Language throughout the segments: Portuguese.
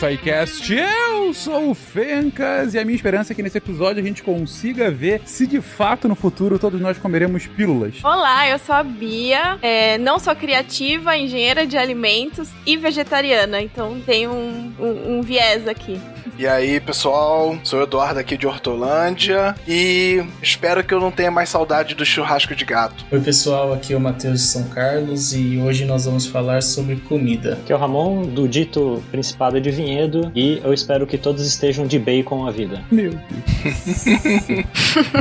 SciCast. Eu sou o Fencas e a minha esperança é que nesse episódio a gente consiga ver se de fato no futuro todos nós comeremos pílulas. Olá, eu sou a Bia, é, não sou criativa, engenheira de alimentos e vegetariana, então tem um, um, um viés aqui. E aí, pessoal, sou o Eduardo aqui de Hortolândia e espero que eu não tenha mais saudade do churrasco de gato. Oi, pessoal, aqui é o Matheus de São Carlos e hoje nós vamos falar sobre comida. Aqui é o Ramon, do dito Principado de Vinhedo e eu espero que todos estejam de bacon a vida. Meu Deus.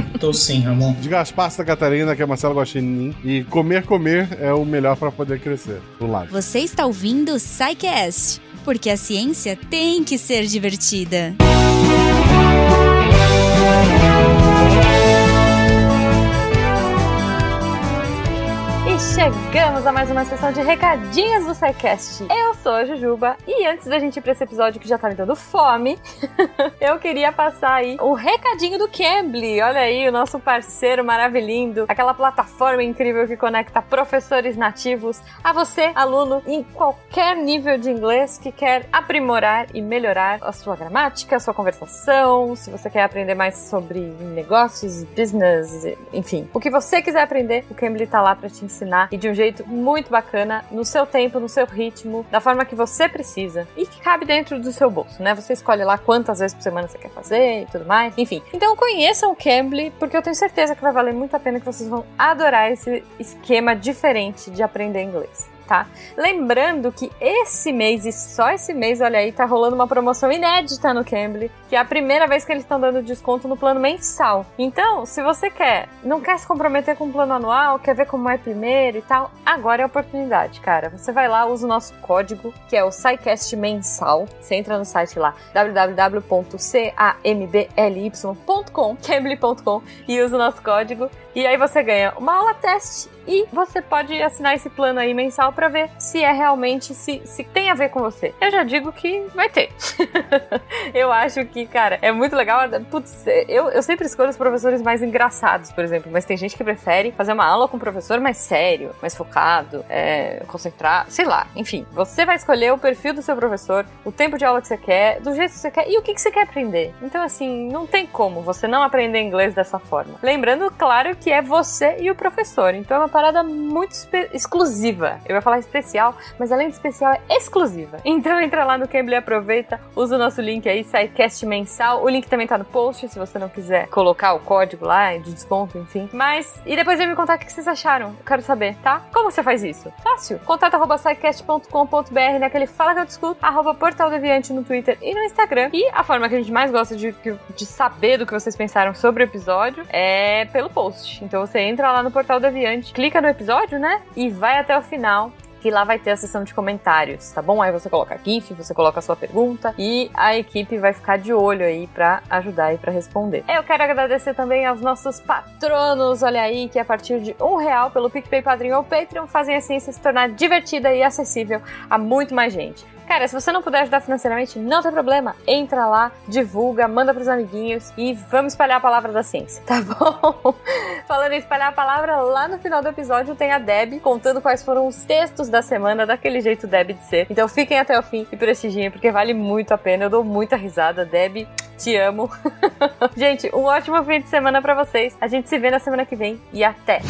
Tô sim, Ramon. De Gaspar Santa Catarina, que é Marcelo Guaxinim. E comer, comer é o melhor para poder crescer. Do lado. Você está ouvindo o SciCast, porque a ciência tem que ser divertida. E chegamos a mais uma sessão de recadinhos do SciCast. Eu sou a Jujuba e antes da gente ir pra esse episódio que já tá me dando fome, eu queria passar aí o recadinho do Cambly. Olha aí, o nosso parceiro maravilhindo, aquela plataforma incrível que conecta professores nativos a você, aluno, em qualquer nível de inglês que quer aprimorar e melhorar a sua gramática, a sua conversação, se você quer aprender mais sobre negócios, business, enfim. O que você quiser aprender, o Cambly tá lá pra te ensinar e de um jeito muito bacana, no seu tempo, no seu ritmo, da forma que você precisa e que cabe dentro do seu bolso, né? Você escolhe lá quantas vezes por semana você quer fazer e tudo mais, enfim. Então conheçam o Cambly, porque eu tenho certeza que vai valer muito a pena que vocês vão adorar esse esquema diferente de aprender inglês tá? Lembrando que esse mês e só esse mês, olha aí, tá rolando uma promoção inédita no Cambly, que é a primeira vez que eles estão dando desconto no plano mensal. Então, se você quer, não quer se comprometer com o plano anual, quer ver como é primeiro e tal, agora é a oportunidade, cara. Você vai lá, usa o nosso código, que é o SciCast mensal. Você entra no site lá, www.cambly.com, cambly.com e usa o nosso código. E aí você ganha uma aula teste e você pode assinar esse plano aí mensal para ver se é realmente se, se tem a ver com você. Eu já digo que vai ter. eu acho que, cara, é muito legal. Putz, eu, eu sempre escolho os professores mais engraçados, por exemplo, mas tem gente que prefere fazer uma aula com um professor mais sério, mais focado, é, concentrado, sei lá. Enfim, você vai escolher o perfil do seu professor, o tempo de aula que você quer, do jeito que você quer e o que, que você quer aprender. Então, assim, não tem como você não aprender inglês dessa forma. Lembrando, claro, que é você e o professor. Então é uma parada muito exclusiva. Eu ia falar especial, mas além de especial, é exclusiva. Então entra lá no Cambly aproveita, usa o nosso link aí, SciCast mensal. O link também tá no post, se você não quiser colocar o código lá de desconto, enfim. Mas, e depois vem me contar o que vocês acharam. Eu quero saber, tá? Como você faz isso? Fácil. Contato arroba SciCast.com.br naquele Fala Que Eu Discuto, arroba Portal Deviante no Twitter e no Instagram. E a forma que a gente mais gosta de, de saber do que vocês pensaram sobre o episódio é pelo post. Então você entra lá no Portal Deviante, clica no episódio, né? E vai até o final que lá vai ter a seção de comentários, tá bom? Aí você coloca GIF, você coloca a sua pergunta e a equipe vai ficar de olho aí para ajudar e para responder. Eu quero agradecer também aos nossos patronos, olha aí, que a partir de um real pelo PicPay Padrinho ou Patreon fazem a ciência se tornar divertida e acessível a muito mais gente. Cara, se você não puder ajudar financeiramente, não tem problema. Entra lá, divulga, manda pros amiguinhos e vamos espalhar a palavra da ciência, tá bom? Falando em espalhar a palavra, lá no final do episódio tem a Deb contando quais foram os textos da semana, daquele jeito Deb de ser. Então fiquem até o fim e prestigiem, porque vale muito a pena. Eu dou muita risada. Deb, te amo. gente, um ótimo fim de semana para vocês. A gente se vê na semana que vem e até!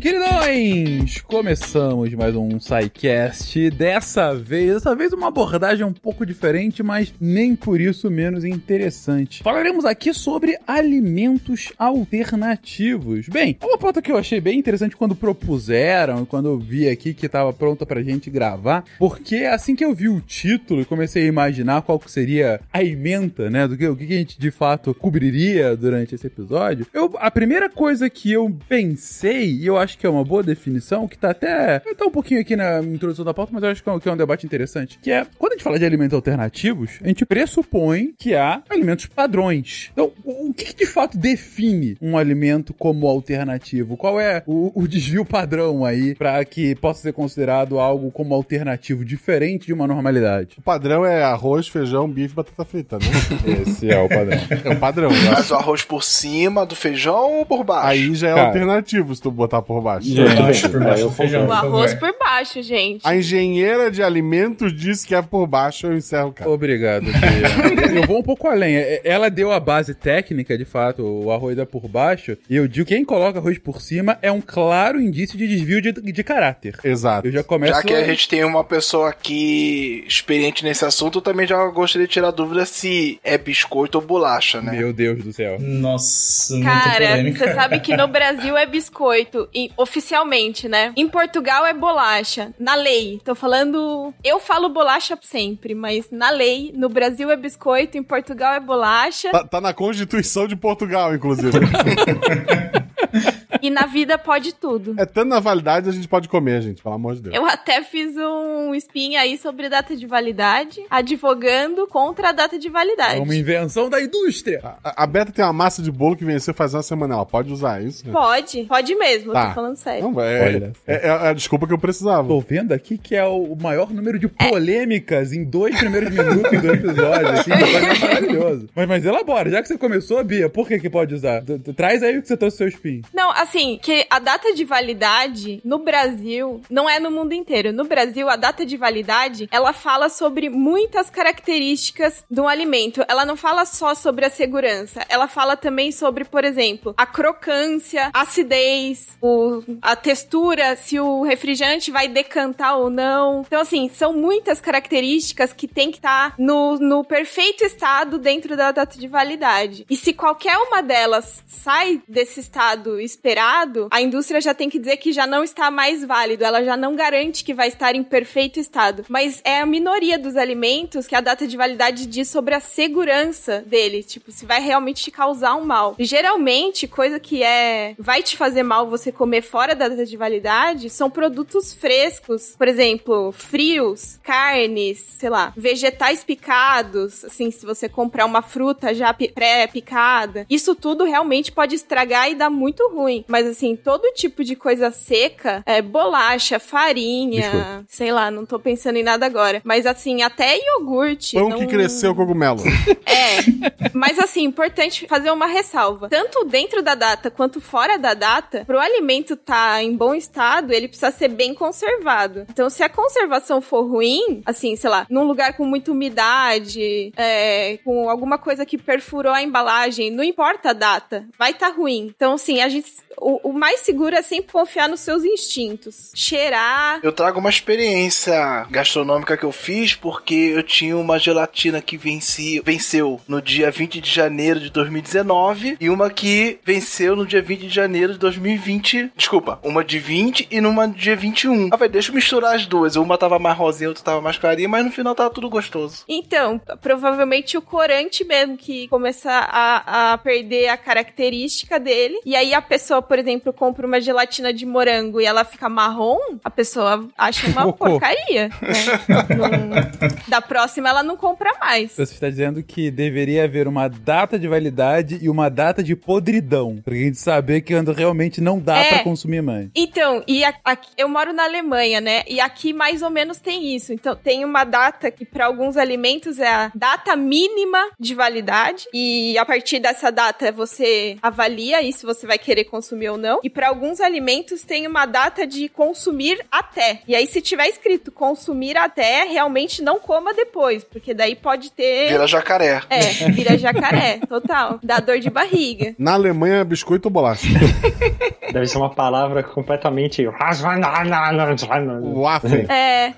Queridões, começamos mais um SciCast. Dessa vez, dessa vez uma abordagem um pouco diferente, mas nem por isso menos interessante. Falaremos aqui sobre alimentos alternativos. Bem, uma pauta que eu achei bem interessante quando propuseram, quando eu vi aqui que estava pronta pra gente gravar, porque assim que eu vi o título e comecei a imaginar qual que seria a emenda, né, do que o que a gente de fato cobriria durante esse episódio, eu, a primeira coisa que eu pensei, e eu acho que é uma boa definição, que tá até. Tá um pouquinho aqui na introdução da pauta, mas eu acho que é um debate interessante. Que é, quando a gente fala de alimentos alternativos, a gente pressupõe que há alimentos padrões. Então, o que, que de fato define um alimento como alternativo? Qual é o, o desvio padrão aí para que possa ser considerado algo como alternativo, diferente de uma normalidade? O padrão é arroz, feijão, bife e batata frita, né? Esse é o padrão. É o padrão. Mas o arroz por cima do feijão ou por baixo? Aí já é Cara. alternativo se tu botar por baixo. Já baixo, por baixo É, eu do feijão, O por arroz por baixo, gente. A engenheira de alimentos disse que é por baixo, eu encerro, cara. Obrigado. Eu vou um pouco além. É- Ela deu a base técnica, de fato, o arroz é por baixo. E eu digo que quem coloca arroz por cima é um claro indício de desvio de, de caráter. Exato. Eu já começo Já que a gente tem uma pessoa aqui experiente nesse assunto, eu também já gostaria de tirar dúvida se é biscoito ou bolacha, né? Meu Deus do céu. Nossa, Cara, polêmica. você sabe que no Brasil é biscoito, e, oficialmente, né? Em Portugal é bolacha, na lei. Tô falando. Eu falo bolacha sempre, mas na lei, no Brasil é biscoito, em Portugal é bolacha, Tá, tá na Constituição de Portugal, inclusive. e na vida pode tudo. é tanto na validade a gente pode comer, gente, pelo amor de Deus. Eu até fiz um spin aí sobre data de validade, advogando contra a data de validade. É uma invenção da indústria. A, a Beta tem uma massa de bolo que venceu faz uma semana. Ela pode usar isso? né? Pode, pode mesmo, Tá. tô falando sério. Não, é, Olha. é, é a desculpa que eu precisava. Tô vendo aqui que é o maior número de polêmicas em dois primeiros minutos do episódio. Assim, é maravilhoso. Mas, mas elabora, já que você começou, Bia, por que que pode usar? Traz aí o que você trouxe seu spin. Não, assim, que a data de validade no Brasil, não é no mundo inteiro. No Brasil, a data de validade, ela fala sobre muitas características um alimento. Ela não fala só sobre a segurança. Ela fala também sobre, por exemplo, a crocância, a acidez, o, a textura, se o refrigerante vai decantar ou não. Então, assim, são muitas características que tem que estar no, no perfeito estado dentro da data de validade. E se qualquer uma delas sai desse estado esperado, a indústria já tem que dizer que já não está mais válido, ela já não garante que vai estar em perfeito estado. Mas é a minoria dos alimentos que a data de validade diz sobre a segurança dele, tipo, se vai realmente te causar um mal. Geralmente, coisa que é vai te fazer mal você comer fora da data de validade são produtos frescos, por exemplo, frios, carnes, sei lá, vegetais picados, assim, se você comprar uma fruta já pi- pré-picada. Isso tudo realmente pode estragar e dar muito ruim. Mas assim, todo tipo de coisa seca, é, bolacha, farinha, sei lá, não tô pensando em nada agora. Mas assim, até iogurte. Pão não... que cresceu cogumelo. É, mas assim, importante fazer uma ressalva. Tanto dentro da data quanto fora da data, pro alimento estar em bom estado, ele precisa ser bem conservado. Então, se a conservação for ruim, assim, sei lá, num lugar com muita umidade, é, com alguma coisa que perfurou a embalagem, não importa a data, vai estar ruim. Então, assim, a gente. O, o mais seguro é sempre confiar nos seus instintos. Cheirar. Eu trago uma experiência gastronômica que eu fiz porque eu tinha uma gelatina que venci, venceu no dia 20 de janeiro de 2019 e uma que venceu no dia 20 de janeiro de 2020. Desculpa, uma de 20 e numa de dia 21. Ah, vai, deixa eu misturar as duas. Uma tava mais rosinha, outra tava mais clarinha, mas no final tava tudo gostoso. Então, provavelmente o corante mesmo que começa a, a perder a característica dele. E aí a pessoa, por exemplo, compra uma gelatina de morango e ela fica marrom, a pessoa acha uma Cocô. porcaria. Né? Da próxima ela não compra mais. Você está dizendo que deveria haver uma data de validade e uma data de podridão. Pra gente saber que realmente não dá É. pra consumir mais. Então, e a- aqui- eu moro na Alemanha, né? E aqui mais ou menos tem isso. Então, tem uma data que para alguns alimentos é a data mínima de validade e a partir dessa data você avalia se você vai querer consumir ou não. E para alguns alimentos tem uma data de consumir até. E aí se tiver escrito consumir até, realmente não coma depois, porque daí pode ter Vira jacaré. É, vira jacaré, total. Dá dor de barriga. Na Alemanha, biscoito ou bolacha? Deve ser uma palavra completamente. Waffen. É,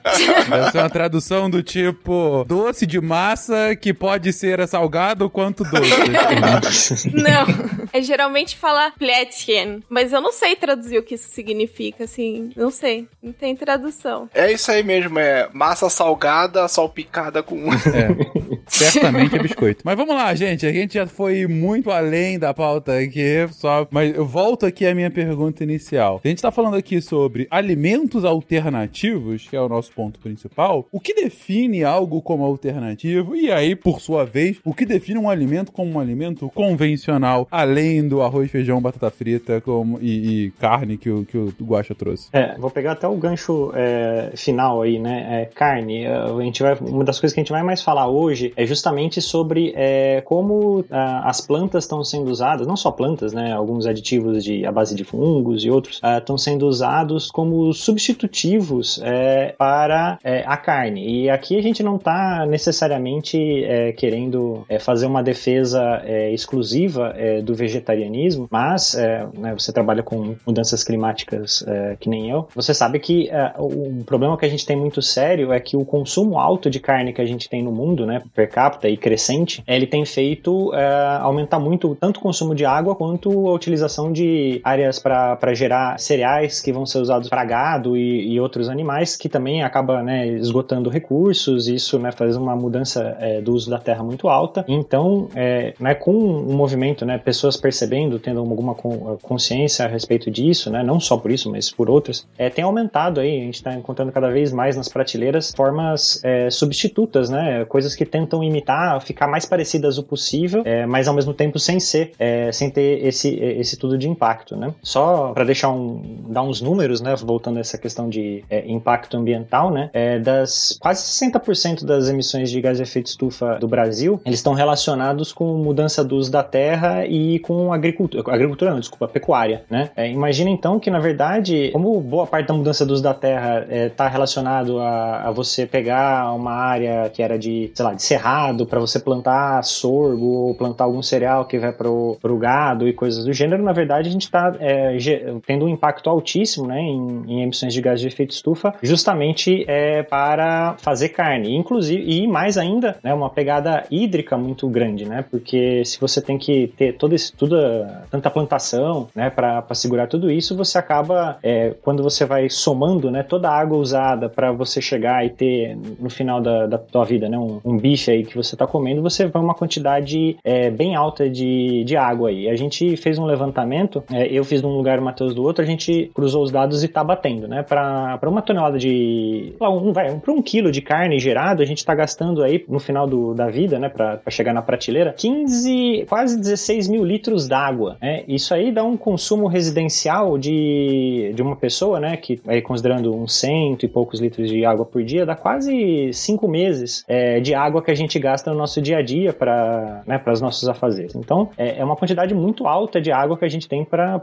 Deve ser uma tradução do tipo doce de massa que pode ser salgado quanto doce. Não, é geralmente falar Plätzchen, mas eu não sei traduzir o que isso significa, assim, não sei, não tem tradução. É isso aí mesmo, é massa salgada, salpicada com. É, certamente é biscoito. Mas vamos lá, gente. A gente já foi muito além da pauta aqui, só. Mas eu volto aqui à minha pergunta inicial. A gente tá falando aqui sobre alimentos alternativos, que é o nosso ponto principal. O que define algo como alternativo? E aí, por sua vez, o que define um alimento como um alimento convencional, além do arroz, feijão, batata frita como, e, e carne que o, que o Guaxa trouxe? É, vou pegar até o gancho é, final aí, né? É, carne. É, A gente vai, uma das coisas que a gente vai mais falar hoje é é justamente sobre é, como ah, as plantas estão sendo usadas, não só plantas, né, alguns aditivos de, à base de fungos e outros, estão sendo usados como substitutivos é, para é, a carne. E aqui a gente não está necessariamente é, querendo fazer uma defesa exclusiva do vegetarianismo, mas né, você trabalha com mudanças climáticas que nem eu, você sabe que um problema que a gente tem muito sério é que o consumo alto de carne que a gente tem no mundo, né, per capita e crescente, ele tem feito aumentar muito tanto o consumo de água quanto a utilização de áreas para gerar cereais que vão ser usados para gado e, e, outros animais, que também acaba né, esgotando recursos, isso né, faz uma mudança é, do uso da terra muito alta. Então, é, né, com o movimento, né, pessoas percebendo, tendo alguma consciência a respeito disso, né, não só por isso, mas por outras, é, tem aumentado aí, a gente está encontrando cada vez mais nas prateleiras formas é, substitutas, né, coisas que tentam imitar, ficar mais parecidas o possível, é, mas ao mesmo tempo sem ser, é, sem ter esse, esse tudo de impacto, né. Só para deixar um, dar uns números, né, voltando a essa questão de é, impacto ambiental, né, é, das quase 60% das emissões de gás de efeito estufa do Brasil, eles estão relacionados com mudança do uso da terra e com agricultura, agricultura não, desculpa, pecuária, né. É, imagina então que na verdade, como boa parte da mudança do uso da terra está é, relacionado a, a, você pegar uma área que era de, sei lá, de cerrado para você plantar sorgo ou plantar algum cereal que vai para o gado e coisas do gênero, na verdade a gente está é, tendo um impacto altíssimo, né, em, em, emissões de gás de efeito estufa, justamente é, para fazer carne, inclusive e mais ainda, né, uma pegada hídrica muito grande, né, porque se você tem que ter todo esse, toda tanta plantação, né, para segurar tudo isso, você acaba é, quando você vai somando, né, toda a água usada para você chegar e ter no final da, da tua vida, né, um, um bife aí que você está comendo, você vai uma quantidade é, bem alta de, de água aí. A gente fez um levantamento, é, eu fiz de um lugar, o Matheus do outro, a gente cruzou os dados e tá batendo, né? Para uma tonelada de. Um, vai, para um quilo de carne gerado, a gente tá gastando aí no final do, da vida, né? Para chegar na prateleira, 15, quase 16 mil litros d'água. Né? Isso aí dá um consumo residencial de, de uma pessoa, né? Que aí considerando uns cento e poucos litros de água por dia, dá quase cinco meses é, de água que a gente gasta no nosso dia a dia para né, os nossos afazeres. Então, é, é, uma quantidade muito alta de água que a gente tem para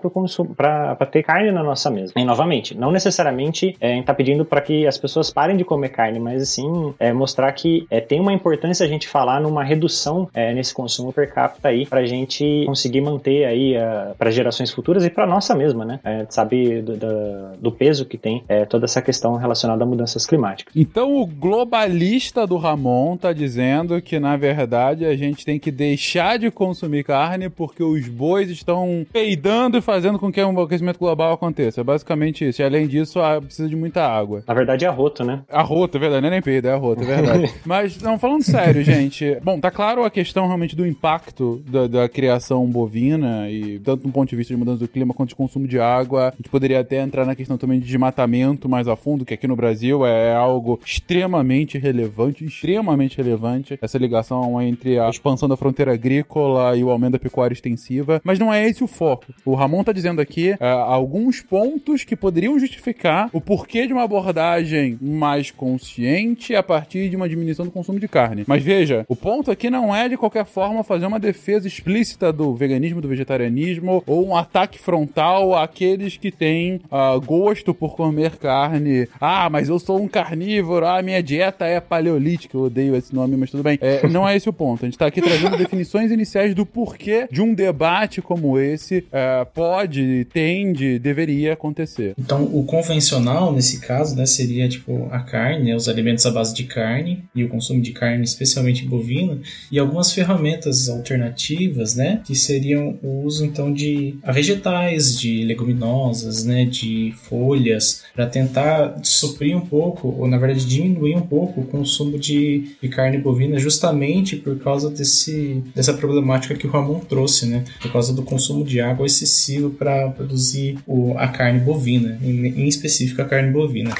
para ter carne na nossa mesa. E novamente, não necessariamente é, está pedindo para que as pessoas parem de comer carne, mas sim é, mostrar que é, tem uma importância a gente falar numa redução é, nesse consumo per capita aí, para a gente conseguir manter aí para gerações futuras e para nossa mesma, né? É, sabe do, do, do, peso que tem é, toda essa questão relacionada a mudanças climáticas. Então o globalista do Ramon está dizendo que na verdade a gente tem que deixar de consumir carne porque os bois estão peidando e fazendo com que o aquecimento global aconteça. É basicamente isso. E além disso, precisa de muita água. Na verdade é arroto, né? Arroto, é verdade. Não é nem peido, é arroto, é verdade. Mas, não, falando sério, gente. Bom, tá claro a questão realmente do impacto da, da, criação bovina e tanto do ponto de vista de mudança do clima quanto de consumo de água. A gente poderia até entrar na questão também de desmatamento mais a fundo, que aqui no Brasil é algo extremamente relevante, extremamente relevante, essa ligação entre a expansão da fronteira agrícola e o aumento da pecuária extensiva. Mas não é esse o foco. O Ramon tá dizendo aqui é, alguns pontos que poderiam justificar o porquê de uma abordagem mais consciente a partir de uma diminuição do consumo de carne. Mas veja, o ponto aqui não é de qualquer forma fazer uma defesa explícita do veganismo, do vegetarianismo ou um ataque frontal àqueles que têm uh, gosto por comer carne. Ah, mas eu sou um carnívoro, ah, minha dieta é paleolítica, eu odeio esse nome, mas tudo bem. É, não é esse o ponto. A gente tá aqui trazendo definições iniciais do porquê de um debate como esse uh, pode, tende, deveria acontecer. Então, o convencional nesse caso, né, seria tipo a carne, né, os alimentos à base de carne e o consumo de carne, especialmente bovina, e algumas ferramentas alternativas, né, que seriam o uso então de vegetais, de leguminosas, né, de folhas, para tentar suprir um pouco, ou na verdade diminuir um pouco o consumo de, de carne bovina, justamente por causa desse, dessa problemática que o Ramon trouxe, né, por causa do consumo de água excessivo para produzir o, a carne bovina, em, em específico a carne bovina.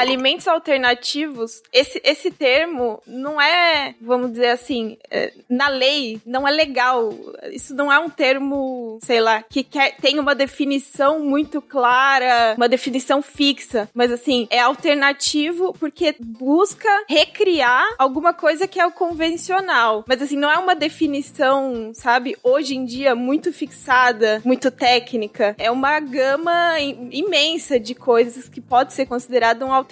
Alimentos alternativos, esse, esse termo não é, vamos dizer assim, é, na lei, não é legal. Isso não é um termo, sei lá, que quer, tem uma definição muito clara, uma definição fixa. Mas assim, é alternativo porque busca recriar alguma coisa que é o convencional. Mas assim, não é uma definição, sabe, hoje em dia muito fixada, muito técnica. É uma gama imensa de coisas que pode ser considerado um alternativo,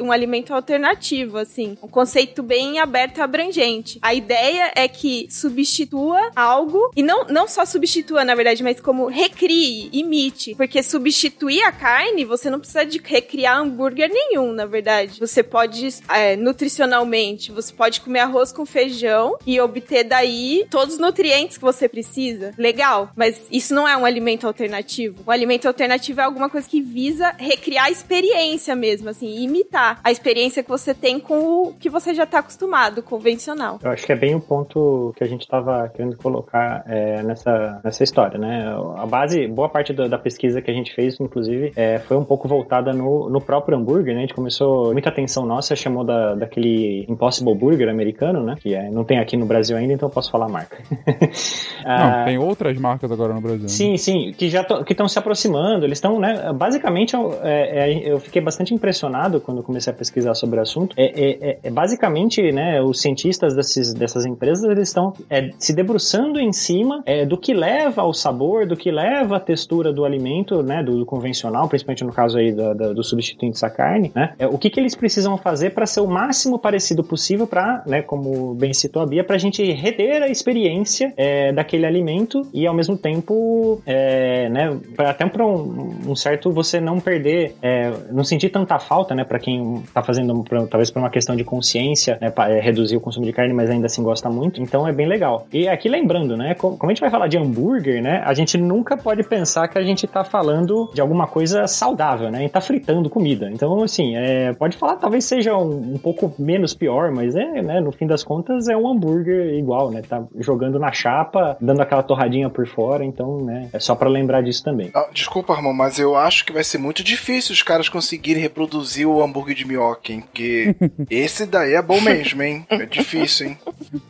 um alimento alternativo, assim, um conceito bem aberto e abrangente. A ideia é que substitua algo e não, não só substitua, na verdade, mas como recrie, imite, porque substituir a carne, você não precisa de recriar hambúrguer nenhum, na verdade. Você pode, é, nutricionalmente, você pode comer arroz com feijão e obter daí todos os nutrientes que você precisa. Legal, mas isso não é um alimento alternativo. O alimento alternativo é alguma coisa que visa recriar a experiência mesmo, assim, imitar a experiência que você tem com o que você já está acostumado, convencional. Eu acho que é bem o ponto que a gente estava querendo colocar é, nessa, nessa história, né? A base, boa parte da, da pesquisa que a gente fez, inclusive, é, foi um pouco voltada no, no próprio hambúrguer, né? A gente começou, muita atenção nossa chamou da, daquele Impossible Burger americano, né? Que é, não tem aqui no Brasil ainda, então eu posso falar a marca. ah, não, tem outras marcas agora no Brasil. Sim, né? sim, que já estão se aproximando, eles estão, né? Basicamente, é, é, eu fiquei bastante impressionado quando comecei a pesquisar sobre o assunto. É, é, é, é basicamente, né, os cientistas desses, dessas empresas, eles estão é, se debruçando em cima do que leva ao sabor, do que leva à textura do alimento, né, do, do convencional, principalmente no caso aí do, do, substituinte da carne, né? o que, que eles precisam fazer para ser o máximo parecido possível para, né, como bem citou a Bia, para a gente reter a experiência daquele alimento e ao mesmo tempo, né, até para um, um, certo você não perder, não sentir tanta falta, né, para quem tá fazendo, pra, talvez por uma questão de consciência, né, pra, é, reduzir o consumo de carne, mas ainda assim gosta muito. Então é bem legal. E aqui lembrando, né, como, como, a gente vai falar de hambúrguer, né, a gente nunca pode pensar que a gente tá falando de alguma coisa saudável, né, gente tá fritando comida. Então, assim, é, pode falar, talvez seja um, um, pouco menos pior, mas é, né, no fim das contas é um hambúrguer igual, né, tá jogando na chapa, dando aquela torradinha por fora, então, né, é só para lembrar disso também. Ah, desculpa, irmão, mas eu acho que vai ser muito difícil os caras conseguirem reproduzir o hambúrguer de minhoca, hein? Porque esse daí é bom mesmo, hein? É difícil, hein?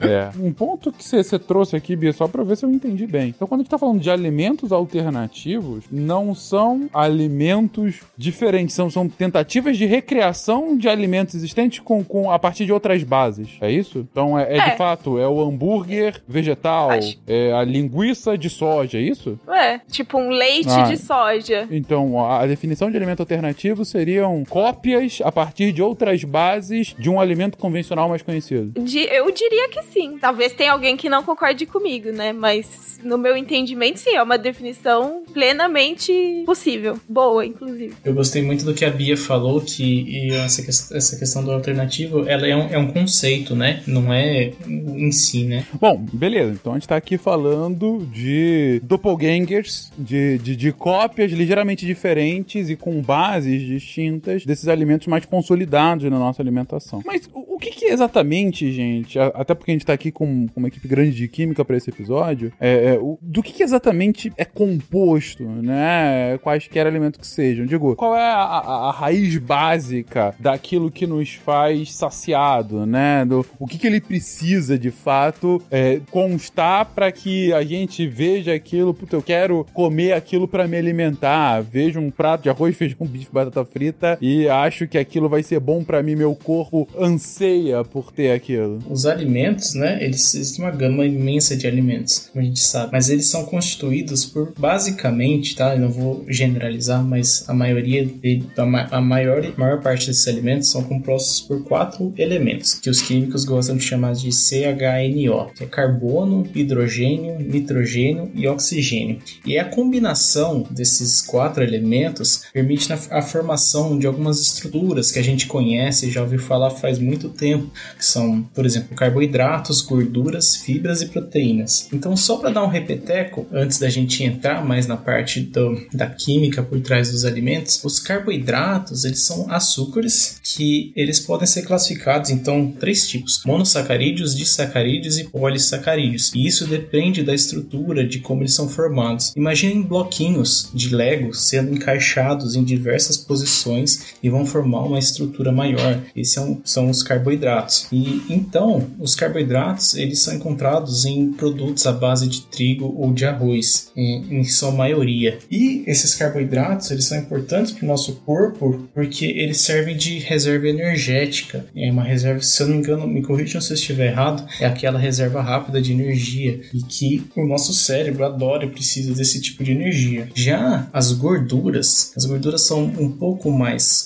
É. Um ponto que você trouxe aqui, Bia, só pra ver se eu entendi bem. Então, quando a gente tá falando de alimentos alternativos, não são alimentos diferentes, são, são tentativas de recriação de alimentos existentes com, com, a partir de outras bases. É isso? Então, é, é, é. de fato, é o hambúrguer vegetal, Acho. é a linguiça de soja, é isso? É, tipo um leite ah, de soja. Então, a, a definição de alimento alternativo seriam cópias a partir de outras bases de um alimento convencional mais conhecido? eu diria que sim. Talvez tenha alguém que não concorde comigo, né? Mas no meu entendimento, sim, é uma definição plenamente possível. Boa, inclusive. Eu gostei muito do que a Bia falou, que essa, essa questão do alternativo, ela é um, é um conceito, né? Não é em si, né? Bom, beleza. Então a gente tá aqui falando de doppelgangers, de, de, de cópias ligeiramente diferentes e com bases distintas desses alimentos mais consolidados na nossa alimentação. Mas o, que, que, exatamente, gente, até porque a gente tá aqui com, uma equipe grande de química para esse episódio, é, é, do que, que, exatamente é composto, né? Quaisquer alimentos que sejam. Digo, qual é a, a, a raiz básica daquilo que nos faz saciado, né? Do, o que, que ele precisa de fato é, constar para que a gente veja aquilo, puta, eu quero comer aquilo para me alimentar. Vejo um prato de arroz, feijão, bife, batata frita e acho que aquilo vai ser bom para mim, meu corpo anseia por ter aquilo. Os alimentos, né? Eles existem uma gama imensa de alimentos, como a gente sabe, mas eles são constituídos por basicamente, tá? Eu não vou generalizar, mas a maioria dele, a maior maior parte desses alimentos são compostos por quatro elementos que os químicos gostam de chamar de CHNO, que é carbono, hidrogênio, nitrogênio e oxigênio. E a combinação desses quatro elementos permite a formação de algumas estruturas que a gente conhece e já ouviu falar faz muito tempo, que são, por exemplo, carboidratos, gorduras, fibras e proteínas. Então, só para dar um repeteco, antes da gente entrar mais na parte do, da química por trás dos alimentos, os carboidratos, eles são açúcares que eles podem ser classificados então três tipos: monossacarídeos, disacarídeos e polissacarídeos. E isso depende da estrutura de como eles são formados. Imaginem bloquinhos de Lego sendo encaixados em diversas posições e vão vão formar uma estrutura maior. Esses são, são os carboidratos. E então, os carboidratos eles são encontrados em produtos à base de trigo ou de arroz, em, em sua maioria. E esses carboidratos eles são importantes para o nosso corpo porque eles servem de reserva energética. É uma reserva, se eu não me engano, me corrijam se eu estiver errado, é aquela reserva rápida de energia e que o nosso cérebro adora e precisa desse tipo de energia. Já as gorduras, as gorduras são um pouco mais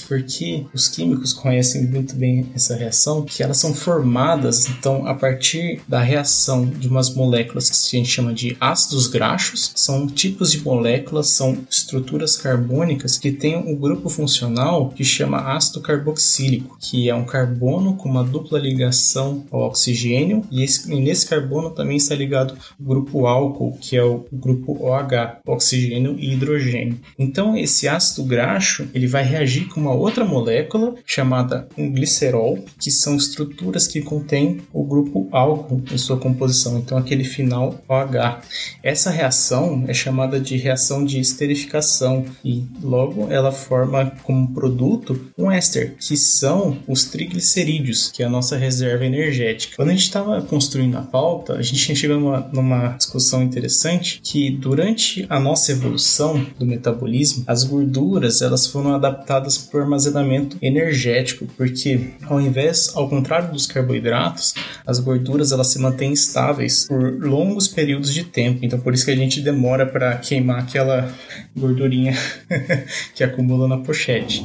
porque os químicos conhecem muito bem essa reação, que elas são formadas então a partir da reação de umas moléculas que a gente chama de ácidos graxos, são tipos de moléculas, são estruturas carbônicas que têm um grupo funcional que chama ácido carboxílico, que é um carbono com uma dupla ligação ao oxigênio e, esse, e nesse carbono também está ligado o grupo álcool, que é o grupo OH, oxigênio e hidrogênio. Então esse ácido graxo ele vai reagir com uma outra molécula chamada um glicerol, que são estruturas que contêm o grupo álcool em sua composição, então aquele final OH. Essa reação é chamada de reação de esterificação e logo ela forma como produto um éster, que são os triglicerídeos, que é a nossa reserva energética. Quando a gente estava construindo a pauta, a gente chegou numa, numa discussão interessante que durante a nossa evolução do metabolismo, as gorduras elas foram adaptadas para o armazenamento energético, porque ao invés, ao contrário dos carboidratos, as gorduras elas se mantêm estáveis por longos períodos de tempo. Então por isso que a gente demora para queimar aquela gordurinha que acumula na pochete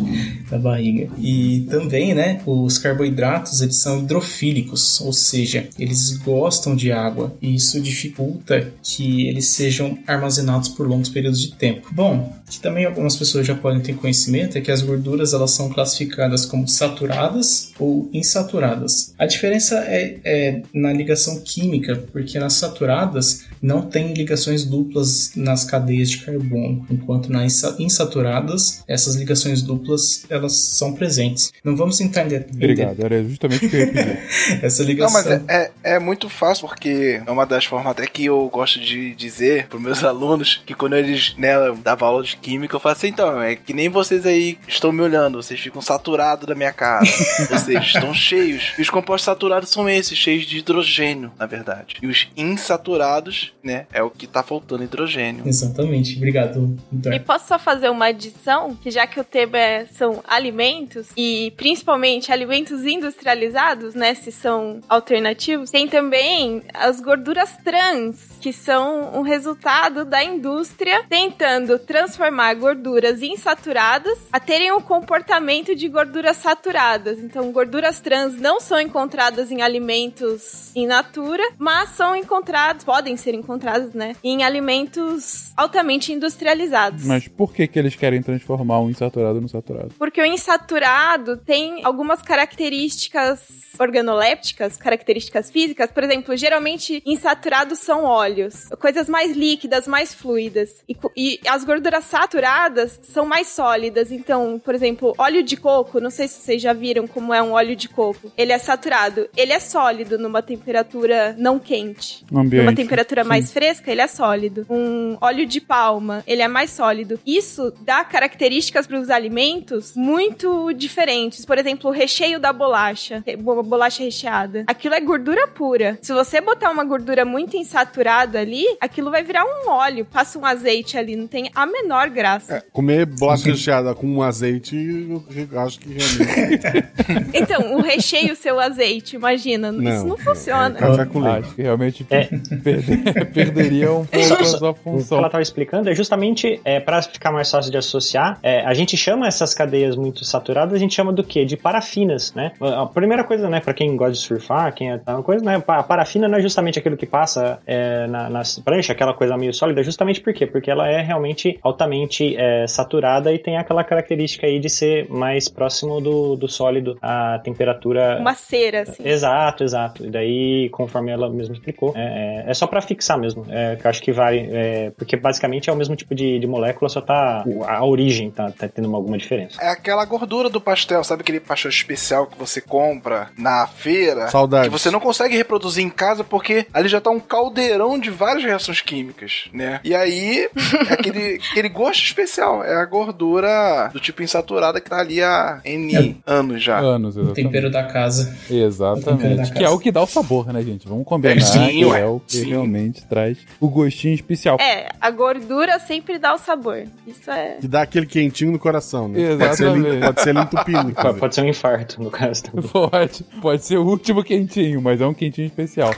da barriga. E também, né, os carboidratos eles são hidrofílicos, ou seja, eles gostam de água e isso dificulta que eles sejam armazenados por longos períodos de tempo. Bom, que também algumas pessoas já podem ter conhecimento é que as gorduras elas são classificadas como saturadas ou insaturadas. A diferença é, é na ligação química, porque nas saturadas não tem ligações duplas nas cadeias de carbono, enquanto nas insaturadas essas ligações duplas elas são presentes. Não vamos entrar em detalhes. Obrigado, era justamente o que eu ia pedir. Essa ligação. Não, mas é, é, é, muito fácil, porque é uma das formas até que eu gosto de dizer para meus alunos que quando eles né, davam aula de química, eu falo assim: então, é que nem vocês aí estão me olhando, vocês ficam saturados da minha cara, vocês estão cheios. E os compostos saturados são esses, cheios de hidrogênio, na verdade. E os insaturados, né, é o que tá faltando hidrogênio. Exatamente, obrigado. E posso só fazer uma adição, que já que o tema é, são alimentos, e principalmente alimentos industrializados, né, se são alternativos, tem também as gorduras trans, que são um resultado da indústria tentando transformar gorduras insaturadas a terem um comportamento de gorduras saturadas. Então, gorduras trans não são encontradas em alimentos in natura, mas são encontradas, podem ser encontradas, né, em alimentos altamente industrializados. Mas por que que eles querem transformar o insaturado no saturado? Porque o insaturado tem algumas características organolépticas, características físicas, por exemplo, geralmente insaturados são óleos, coisas mais líquidas, mais fluidas. E, e, as gorduras saturadas são mais sólidas. Então, por exemplo, óleo de coco, não sei se vocês já viram como é um óleo de coco. Ele é saturado, ele é sólido numa temperatura não quente. Ambiente, numa temperatura sim. mais fresca, ele é sólido. Um óleo de palma, ele é mais sólido. Isso dá características para os alimentos muito diferentes. Por exemplo, o recheio da bolacha bolacha recheada. Aquilo é gordura pura. Se você botar uma gordura muito insaturada ali, aquilo vai virar um óleo. Passa um azeite ali, não tem a menor graça. É, comer bolacha recheada com um azeite, eu acho que realmente. então, o recheio seu azeite, imagina. Não, isso não é- funciona. é café com leite. Acho que realmente É. perder- perderia um pouco a sua O que função. ela estava explicando é justamente é, para ficar mais fácil de associar. é, a gente chama essas cadeias muito saturadas, a gente chama do quê? De parafinas, né? A primeira coisa, né, para quem gosta de surfar, quem é uma coisa, né? A parafina não é justamente aquilo que passa é, na, nas pranchas, aquela coisa meio sólida, justamente por quê? Porque ela é realmente altamente é, saturada e tem aquela característica aí de ser mais próximo do, do sólido a temperatura. Uma cera, assim. Exato, exato. E daí, conforme ela mesma explicou, é, é- é só pra fixar mesmo. É, que eu acho que vai. é, porque basicamente é o mesmo tipo de, de molécula, só tá. A origem tá, tá tendo alguma diferença. É aquela gordura do pastel, sabe aquele pastel especial que você compra na feira? Saudades. Que você não consegue reproduzir em casa porque ali já tá um caldeirão de várias reações químicas, né? E aí, aquele, aquele gosto especial. É a gordura do tipo insaturada que tá ali há N anos já. Anos, O exatamente. tempero da casa. O Exatamente. da Que é casa. o que dá o sabor, né, gente? Vamos combinar É, sim, que é o que Sim. realmente traz o gostinho especial. É, a gordura sempre dá o sabor. Isso é. Que dá aquele quentinho no coração, né? Pode ser, Exatamente. pode ser ele entupindo. Pode, ser um infarto, no caso. também. Pode, pode ser o último quentinho, mas é um quentinho especial.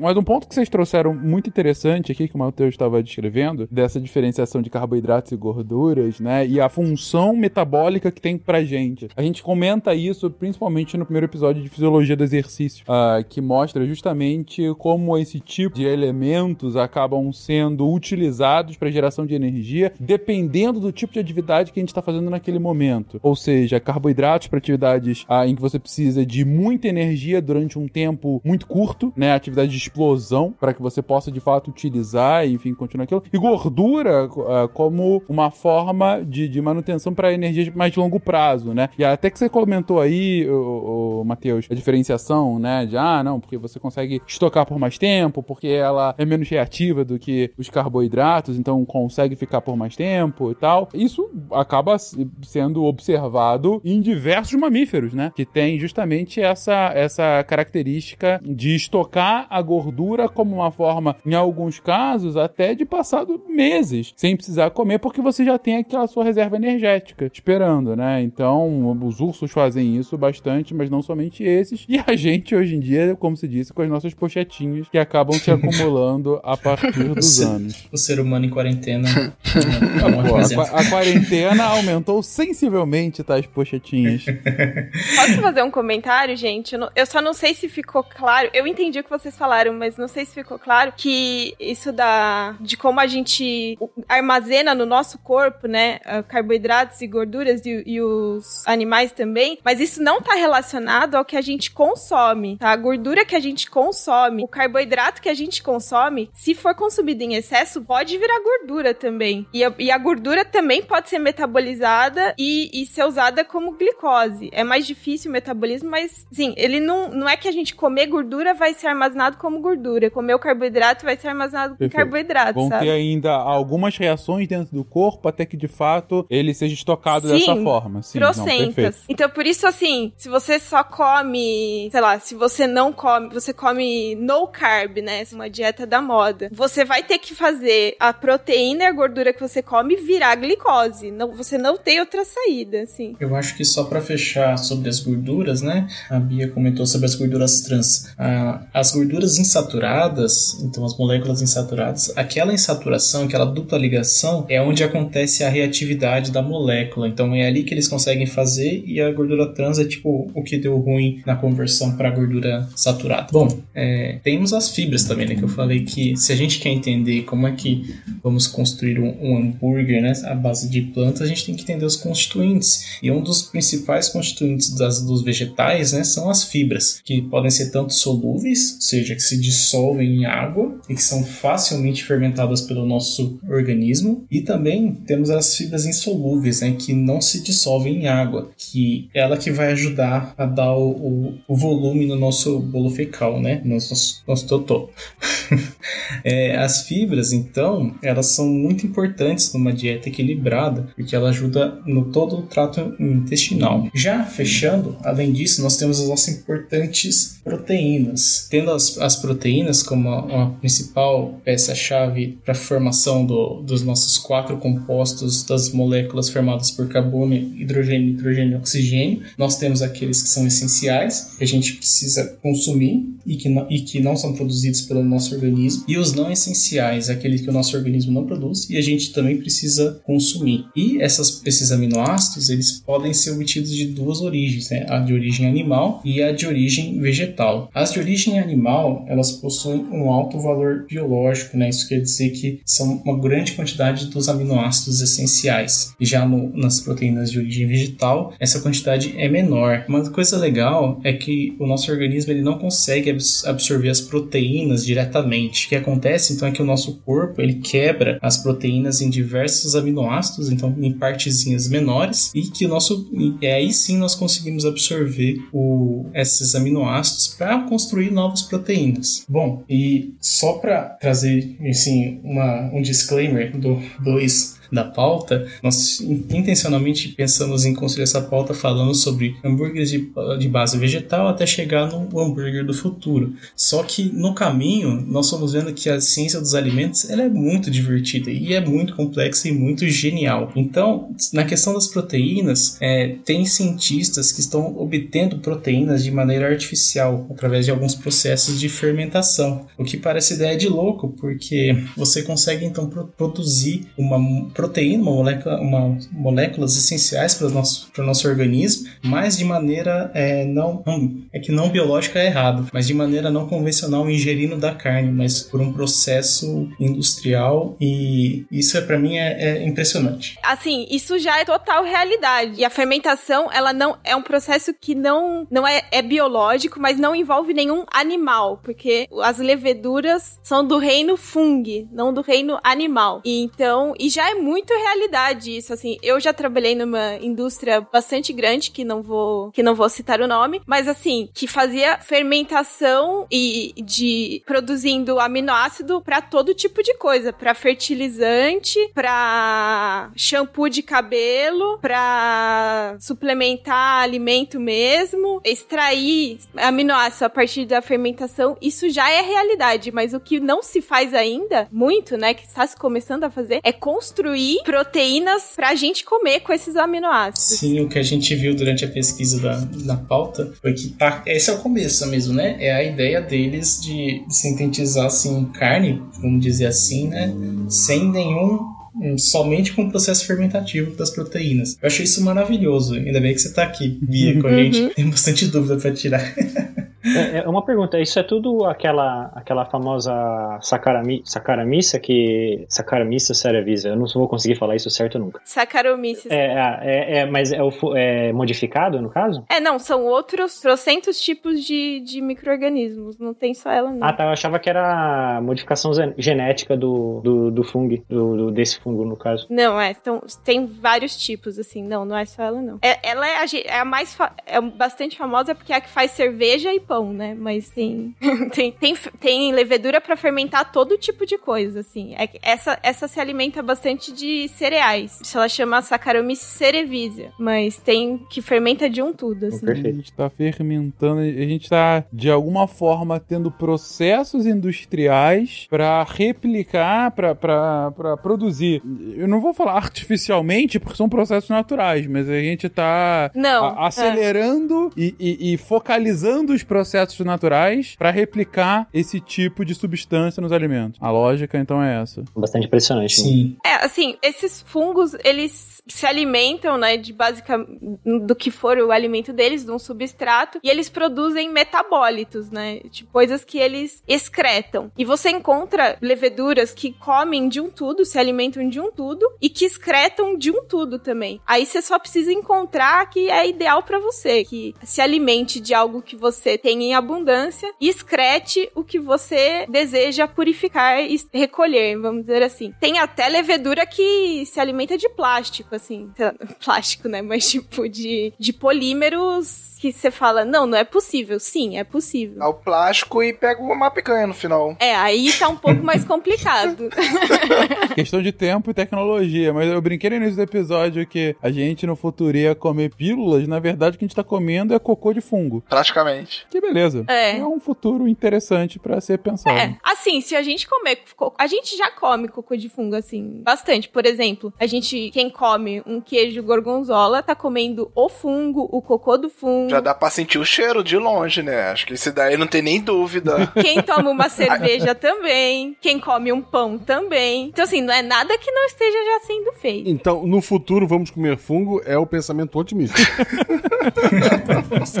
Mas um ponto que vocês trouxeram muito interessante aqui, que o Matheus estava descrevendo, dessa diferenciação de carboidratos e gorduras, né? E a função metabólica que tem pra gente. A gente comenta isso principalmente no primeiro episódio de Fisiologia do Exercício, ah, que mostra justamente como esse tipo de elementos acabam sendo utilizados para geração de energia, dependendo do tipo de atividade que a gente está fazendo naquele momento. Ou seja, carboidratos para atividades ah, em que você precisa de muita energia durante um tempo muito curto, né? Atividade de explosão, para que você possa de fato utilizar e, enfim, continuar aquilo. E gordura ah, como uma forma de, de manutenção para energia de mais longo prazo, né? E até que você comentou aí, o, Matheus, a diferenciação, né? De ah, não, porque você consegue estocar por mais tempo, porque ela é menos reativa do que os carboidratos, então consegue ficar por mais tempo e tal. Isso acaba sendo observado em diversos mamíferos, né? Que tem justamente essa, essa característica de estocar a gordura como uma forma, em alguns casos, até de passado meses, sem precisar comer, porque você já tem aquela sua reserva energética esperando, né? Então, os ursos fazem isso bastante, mas não somente esses. E a gente, hoje em dia, como se disse, com as nossas pochetinhas que acabam se acumulando a partir dos anos. O ser humano em quarentena. é um ótimo Pô, a, a quarentena aumentou sensivelmente tais pochetinhas. Posso fazer um comentário, gente? Eu só não sei se ficou claro. Eu entendi o que vocês falaram, mas não sei se ficou claro que isso da de como a gente armazena no nosso corpo, né, ah, carboidratos e gorduras e, e os animais também. Mas isso não tá relacionado ao que a gente consome, tá? A gordura que a gente consome, o carboidrato que a gente consome, se for consumido em excesso, pode virar gordura também. E a, e a gordura também pode ser metabolizada e, e ser usada como glicose. É mais difícil o metabolismo, mas, sim, ele não, não é que a gente comer gordura vai ser armazenado como gordura. Comer o carboidrato vai ser armazenado como Perfeito. carboidrato, Vão sabe? ter ainda algumas reações dentro do corpo até que de fato ele seja estocado dessa Sim, forma. Sim, não, trocentas. Então, por isso, assim, se você só come, sei lá, se você não come, você come no carb, né? Uma dieta da moda. Você vai ter que fazer a proteína e a gordura que você come virar glicose. Não, você não tem outra saída, assim. Eu acho que só para fechar sobre as gorduras, né? A Bia comentou sobre as gorduras trans. Ah, as gorduras insaturadas, então as moléculas insaturadas, aquela insaturação, aquela dupla ligação é onde acontece a reatividade da molécula. Então é ali que eles conseguem fazer e a gordura trans é tipo o que deu ruim na conversão para gordura saturada. Bom, é, temos as fibras também, né? Que eu falei que se a gente quer entender como é que vamos construir um, um hambúrguer, né? À base de plantas, a gente tem que entender os constituintes. E um dos principais constituintes das, dos vegetais, né? São as fibras, que podem ser tanto solúveis, ou seja, que se dissolvem em água e que são facilmente fermentadas pelo nosso organismo. E também temos as fibras insolúveis, né? Que não se dissolvem em água, que é ela que vai ajudar a dar o, o, o volume no nosso bolo fecal, né? No nosso, nosso totô. É, as fibras, então, elas são muito importantes numa dieta equilibrada, porque ela ajuda no todo o trato intestinal. Já fechando, além disso, nós temos as nossas importantes proteínas. Tendo as, as proteínas como a, principal peça-chave para a formação do, dos nossos quatro compostos das moléculas formadas por carbono, hidrogênio, nitrogênio e oxigênio, nós temos aqueles que são essenciais, que a gente precisa consumir e que não, e que não são produzidos pelo nosso organismo, e os não essenciais, aqueles que o nosso organismo não produz e a gente também precisa consumir. E essas, esses aminoácidos, eles podem ser obtidos de duas origens, né? a de origem animal e a de origem vegetal. As de origem animal, elas possuem um alto valor biológico, né? Isso quer dizer que são uma grande quantidade dos aminoácidos essenciais. Já no, nas proteínas de origem vegetal, essa quantidade é menor. Uma coisa legal é que o nosso organismo ele não consegue absorver as proteínas diretamente. O que acontece então é que o nosso corpo ele quebra as proteínas em diversos aminoácidos, então em partezinhas menores, e que o nosso e aí sim nós conseguimos absorver o, esses aminoácidos para construir novas proteínas. Bom, e só para trazer assim uma, um disclaimer do 2 da pauta, nós intencionalmente pensamos em construir essa pauta falando sobre hambúrgueres de, de base vegetal até chegar no hambúrguer do futuro. Só que no caminho, nós fomos vendo que a ciência dos alimentos ela é muito divertida e é muito complexa e muito genial. Então, na questão das proteínas, é, tem cientistas que estão obtendo proteínas de maneira artificial através de alguns processos de fermentação, o que parece ideia de louco, porque você consegue então produzir uma proteína, uma molécula, uma, moléculas essenciais para o nosso, para nosso organismo, mas de maneira é, não, é que não biológica é errado, mas de maneira não convencional ingerindo da carne, mas por um processo industrial e isso é para mim é, é impressionante. Assim, isso já é total realidade e a fermentação ela não é um processo que não não é, é biológico, mas não envolve nenhum animal, porque as leveduras são do reino fungi, não do reino animal. E então, e já é realidade isso, assim. Eu já trabalhei numa indústria bastante grande, que não vou, que não vou citar o nome, mas assim, que fazia fermentação e de produzindo aminoácido para todo tipo de coisa, para fertilizante, para shampoo de cabelo, para suplementar alimento mesmo, extrair aminoácido a partir da fermentação, isso já é realidade, mas o que não se faz ainda muito, né, que está se começando a fazer é construir construir proteínas pra gente comer com esses aminoácidos. Sim, o que a gente viu durante a pesquisa da, da pauta foi que tá, esse é o começo mesmo, né? É a ideia deles de sintetizar assim carne, vamos dizer assim, né? Sem nenhum somente com o processo fermentativo das proteínas. Eu achei isso maravilhoso. Ainda bem que você tá aqui, Bia, com a gente. Uhum. Tem bastante dúvida para tirar. É, é, uma pergunta, isso é tudo aquela, aquela famosa sacarami, sacaramissa que. Sacaramissa cerevisa, eu não vou conseguir falar isso certo nunca. Saccharomyces. É, é, é, é, mas é, o, é modificado no caso? É, não, são outros trocentos tipos de, de micro-organismos, não tem só ela não. Ah, tá, eu achava que era modificação genética do, do, do fungo, do, do, desse fungo no caso. Não, é, então, tem vários tipos, assim, não, não é só ela não. É, ela é a, é a mais, é bastante famosa porque é a que faz cerveja e pão, né? Mas sim, tem, tem, tem levedura para fermentar todo tipo de coisa, assim. É, essa, essa se alimenta bastante de cereais. Isso ela chama Saccharomyces cerevisia, mas tem que fermenta de um tudo, assim. A gente tá fermentando, a gente tá de alguma forma tendo processos industriais para replicar, para produzir. Eu não vou falar artificialmente, porque são processos naturais, mas a gente tá não, a, acelerando é. e, e, e focalizando os processos processos naturais para replicar esse tipo de substância nos alimentos. A lógica, então, é essa. Bastante impressionante. Né? Sim. É, assim, esses fungos, eles se alimentam, né, de basicamente do que for o alimento deles, de um substrato, e eles produzem metabólitos, né, de coisas que eles excretam. E você encontra leveduras que comem de um tudo, se alimentam de um tudo e que excretam de um tudo também. Aí você só precisa encontrar que é ideal para você, que se alimente de algo que você tem em abundância e excrete o que você deseja purificar e recolher, vamos dizer assim. Tem até levedura que se alimenta de plástico, assim, plástico, né? Mas tipo de, de polímeros que você fala, não, não é possível. Sim, é possível. É o plástico e pega uma picanha no final. É, aí tá um pouco mais complicado. Questão de tempo e tecnologia. Mas eu brinquei no início do episódio que a gente no futuro ia comer pílulas. Na verdade, o que a gente tá comendo é cocô de fungo. Praticamente. Que beleza. É. É um futuro interessante para ser pensado. É, assim, se a gente comer. A gente já come cocô de fungo, assim, bastante. Por exemplo, a gente, quem come come um queijo gorgonzola tá comendo o fungo, o cocô do fungo. Já dá pra sentir o cheiro de longe, né? Acho que esse daí não tem nem dúvida. Quem toma uma cerveja também. Quem come um pão também. Então, assim, não é nada que não esteja já sendo feito. Então, no futuro, vamos comer fungo é o pensamento otimista.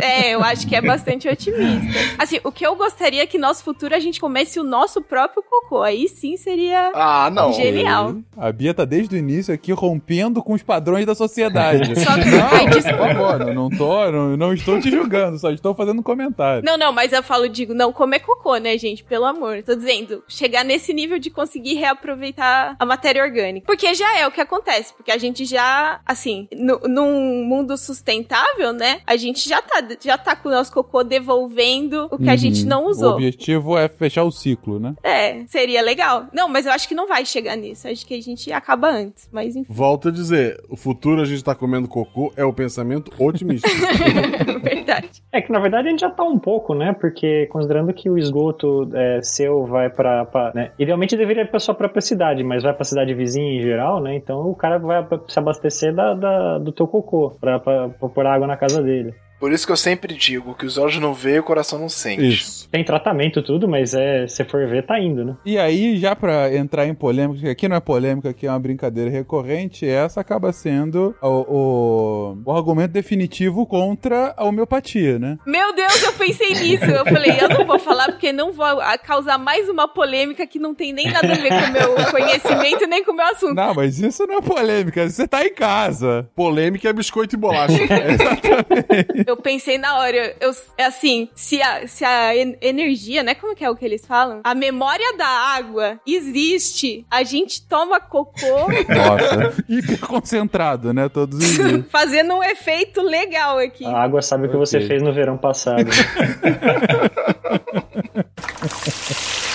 É, eu acho que é bastante otimista. Assim, o que eu gostaria é que nosso futuro a gente comesse o nosso próprio cocô. Aí sim seria Ah, não. genial. A Bia tá desde o início aqui rompendo com os padrões da sociedade. Só que- não, por favor, não, não tô, não, não estou te julgando, só estou fazendo um comentário. Não, não, mas eu falo, digo, não comer cocô, né, gente? Pelo amor. Tô dizendo, chegar nesse nível de conseguir reaproveitar a matéria orgânica. Porque já é o que acontece. Porque a gente já, assim, no, num mundo sustentável, né? A gente já tá, já tá com o nosso cocô devolvendo o que a gente não O usou. objetivo é fechar o ciclo, né? É, seria legal. Não, mas eu acho que não vai chegar nisso. Acho que a gente acaba antes. Mas enfim, Volto a dizer, o futuro a gente tá comendo cocô é o pensamento otimista. verdade. É que na verdade a gente já tá um pouco, né? Porque considerando que o esgoto é, seu vai pra. pra, né? Idealmente deveria ir pra sua própria cidade, mas vai pra cidade vizinha em geral, né? Então o cara vai se abastecer da, da- do teu cocô pra, pra, pra pôr água na casa dele. Por isso que eu sempre digo que os olhos não veem e o coração não sente. Isso. Tem tratamento tudo, mas é, se for ver, tá indo, né? E aí, já pra entrar em polêmica, que aqui não é polêmica, aqui é uma brincadeira recorrente, essa acaba sendo o, o, o argumento definitivo contra a homeopatia, né? Meu Deus, eu pensei nisso. Eu falei, eu não vou falar porque não vou causar mais uma polêmica que não tem nem nada a ver com o meu conhecimento nem com o meu assunto. Não, mas isso não é polêmica, você tá em casa. Polêmica é biscoito e bolacha. Eu pensei na hora, eu, é assim, se a, se a en- energia, né? Como que é o que eles falam? A memória da água existe, a gente toma cocô Nossa, hiper concentrado, né? Todos os dias. fazendo um efeito legal aqui. A água sabe o que você fez no verão passado.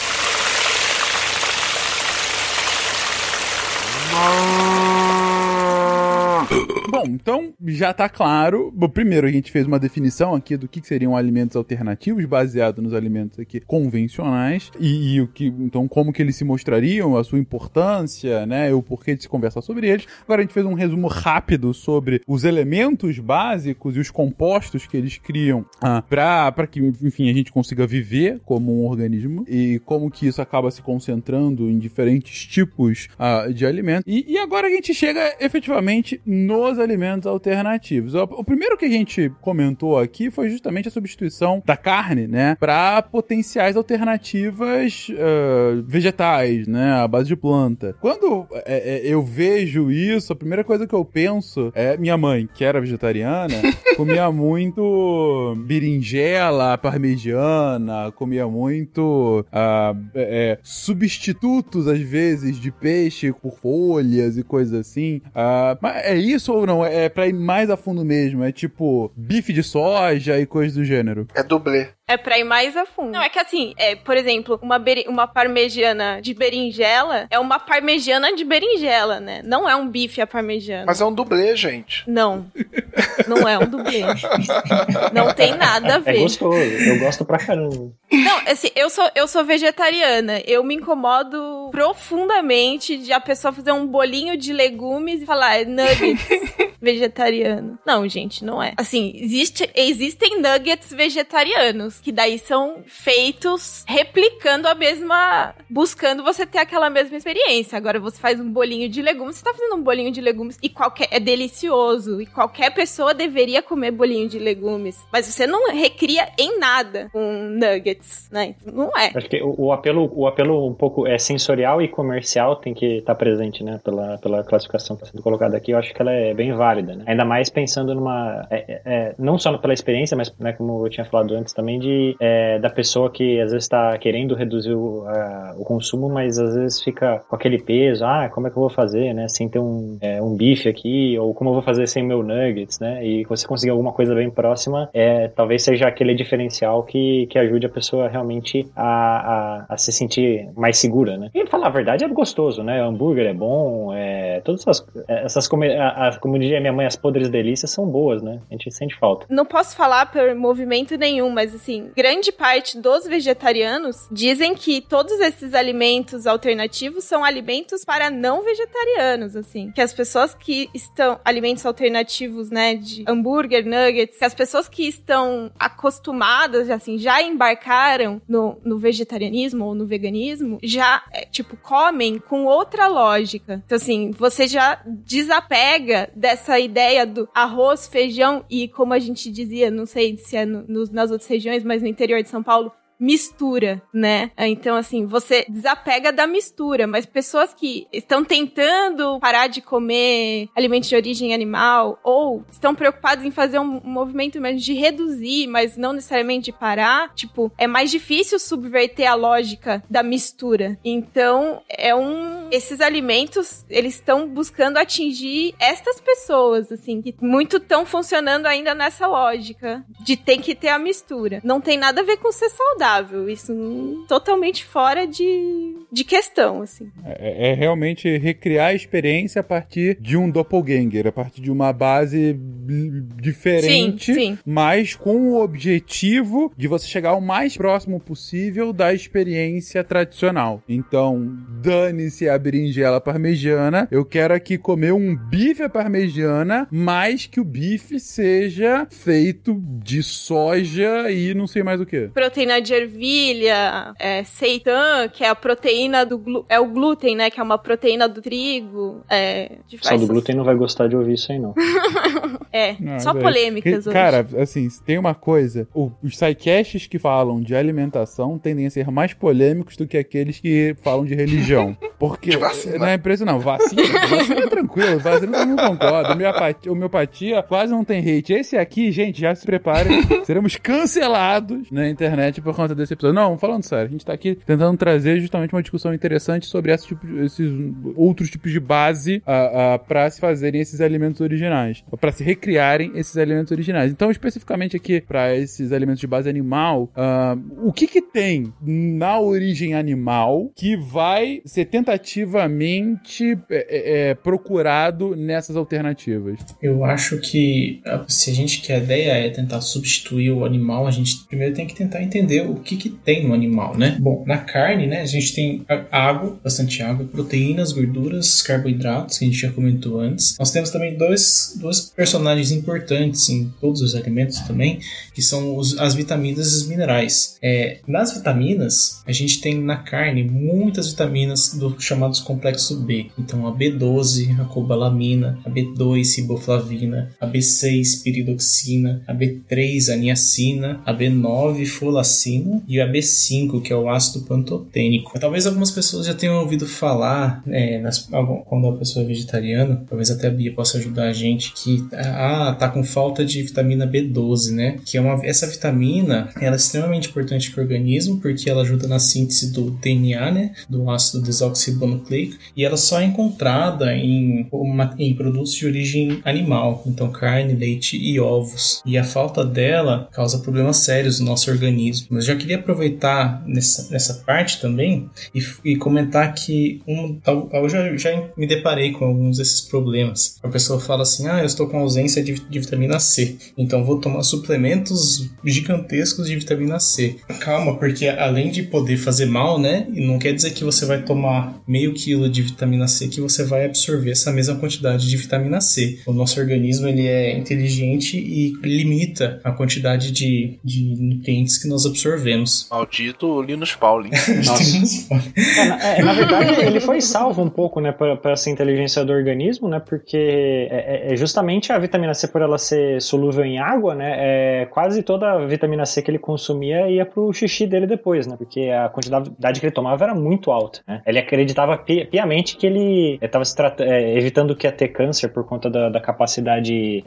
Bom, então já tá claro. Bom, primeiro a gente fez uma definição aqui do que seriam alimentos alternativos, baseado nos alimentos aqui convencionais e, e o que, então como que eles se mostrariam, a sua importância, né, o porquê de se conversar sobre eles. Agora a gente fez um resumo rápido sobre os elementos básicos e os compostos que eles criam ah, para que, enfim, a gente consiga viver como um organismo e como que isso acaba se concentrando em diferentes tipos ah, de alimentos. E, e agora a gente chega efetivamente nos alimentos alternativos. O, primeiro que a gente comentou aqui foi justamente a substituição da carne, né, para potenciais alternativas ah, vegetais, né, à base de planta. Quando é, é, eu vejo isso, a primeira coisa que eu penso é minha mãe, que era vegetariana, comia muito berinjela parmegiana, comia muito ah, é, substitutos, às vezes, de peixe por folhas e coisas assim. Ah, mas é isso ou não? É pra ir mais a fundo mesmo? É tipo bife de soja e coisas do gênero? É dublê. É pra ir mais a fundo. Não, é que assim, é, por exemplo, uma, uma parmegiana de berinjela é uma parmegiana de berinjela, né? Não é um bife à parmegiana. Mas é um dublê, gente. Não. Não é um dublê. Não tem nada a É ver. gostoso, eu gosto pra caramba. Não, assim, eu sou, eu sou vegetariana. Eu me incomodo profundamente de a pessoa fazer um bolinho de legumes e falar "É nuggets vegetariano. Não, gente, não é. Assim, existe, existem nuggets vegetarianos, que daí são feitos replicando a mesma. buscando você ter aquela mesma experiência. Agora você faz um bolinho de legumes, você tá fazendo um bolinho de legumes e qualquer. é delicioso. E qualquer pessoa deveria comer bolinho de legumes. Mas você não recria em nada com né? Não é. Acho que o, o apelo, o apelo um pouco é sensorial e comercial tem que estar presente, né? Pela, pela classificação que está sendo colocada aqui, eu acho que ela é bem válida, né? Ainda mais pensando numa. é- é- é, não só pela experiência, mas, né, como eu tinha falado antes também, de é, da pessoa que às vezes está querendo reduzir o, a- o consumo, mas às vezes fica com aquele peso, ah, como é que eu vou fazer, né? Sem ter um, é, um bife aqui, ou como eu vou fazer sem meu nuggets, né? E você conseguir alguma coisa bem próxima, é, talvez seja aquele diferencial que, que ajude a pessoa realmente a, a, a se sentir mais segura, né? E falar a verdade é gostoso, né? hambúrguer é bom, é, todas essas, essas come, a, como minha mãe, as podres delícias são boas, né? A gente sente falta. Não posso falar por movimento nenhum, mas assim, grande parte dos vegetarianos dizem que todos esses alimentos alternativos são alimentos para não vegetarianos, assim. Que as pessoas que estão. Alimentos alternativos, né? De hambúrguer, nuggets. Que as pessoas que estão acostumadas, assim, já no, no vegetarianismo ou no veganismo, já, é, tipo, comem com outra lógica. Então, assim, você já desapega dessa ideia do arroz, feijão e, como a gente dizia, não sei se é no, no, nas outras regiões, mas no interior de São Paulo, mistura, né? Então, assim, você desapega da mistura, mas pessoas que estão tentando parar de comer alimentos de origem animal ou estão preocupadas em fazer um movimento de reduzir, mas não necessariamente de parar, tipo, é mais difícil subverter a lógica da mistura. Então, é um. Esses alimentos, eles estão buscando atingir estas pessoas, assim, que muito estão funcionando ainda nessa lógica de tem que ter a mistura. Não tem nada a ver com ser saudável isso totalmente fora de, de questão, assim. É, é, realmente recriar a experiência a partir de um doppelganger, a partir de uma base diferente, sim, sim. mas com o objetivo de você chegar o mais próximo possível da experiência tradicional. Então, dane-se a berinjela parmegiana, eu quero aqui comer um bife à parmegiana, mas que o bife seja feito de soja e não sei mais o que. Proteína de ervilha, é, seitan, que é a proteína do glu é o glúten, né? Que é uma proteína do trigo. É, Só do glúten não vai gostar de ouvir isso aí, não. é, não, só é. polêmicas Cara, assim, tem uma coisa. O, os sidecasts que falam de alimentação tendem a ser mais polêmicos do que aqueles que falam de religião. Porque não é impressionante. Vacina, vacina é tranquilo, vacina eu não concordo. Homeopatia, homeopatia quase não tem hate. Esse aqui, gente, já se preparem. seremos cancelados na internet por conta desse episódio. Não, falando sério, a gente tá aqui tentando trazer justamente uma discussão interessante sobre esse tipo, esses outros tipos de base uh, uh, para se fazerem esses alimentos originais, para se recriarem esses alimentos originais. Então, especificamente aqui para esses alimentos de base animal, uh, o que que tem na origem animal que vai ser tentativamente é, é, procurado nessas alternativas? Eu acho que se a gente quer a ideia é tentar substituir o animal, a gente primeiro tem que tentar entender o que, que tem no animal, né? Bom, na carne, né, a gente tem água, bastante água, proteínas, gorduras, carboidratos, que a gente já comentou antes. Nós temos também dois, dois personagens importantes em todos os alimentos também, que são os, as vitaminas e os minerais. É, nas vitaminas, a gente tem na carne muitas vitaminas do chamados complexo B. Então, a B12, a cobalamina, a B2, ciboflavina, a B6, piridoxina, a B3, a niacina, a B9, folacina, e o AB5, que é o ácido pantotênico. Talvez algumas pessoas já tenham ouvido falar, é, nas, quando a pessoa é vegetariana, talvez até a Bia possa ajudar a gente, que ah, tá com falta de vitamina B12, né? Que é uma, essa vitamina ela é extremamente importante para o organismo, porque ela ajuda na síntese do DNA, né? Do ácido desoxibonucleico, e ela só é encontrada em, uma, em produtos de origem animal, então carne, leite e ovos. E a falta dela causa problemas sérios no nosso organismo. Já queria aproveitar nessa, nessa parte também e, e comentar que um, eu já, já me deparei com alguns desses problemas. A pessoa fala assim: ah, eu estou com ausência de, de vitamina C, então vou tomar suplementos gigantescos de vitamina C. Calma, porque além de poder fazer mal, né? Não quer dizer que você vai tomar meio quilo de vitamina C que você vai absorver essa mesma quantidade de vitamina C. O nosso organismo ele é inteligente e limita a quantidade de, de nutrientes que nós absorvemos. Maldito Linus Pauling. é, na, é, na, verdade, ele foi salvo um pouco, né, para essa inteligência do organismo, né, porque é, é, é, justamente a vitamina C, por ela ser solúvel em água, né, é, quase toda a vitamina C que ele consumia ia pro xixi dele depois, né, porque a quantidade que ele tomava era muito alta, né. Ele acreditava pi piamente que ele estava é, evitando que ia ter câncer por conta da, da capacidade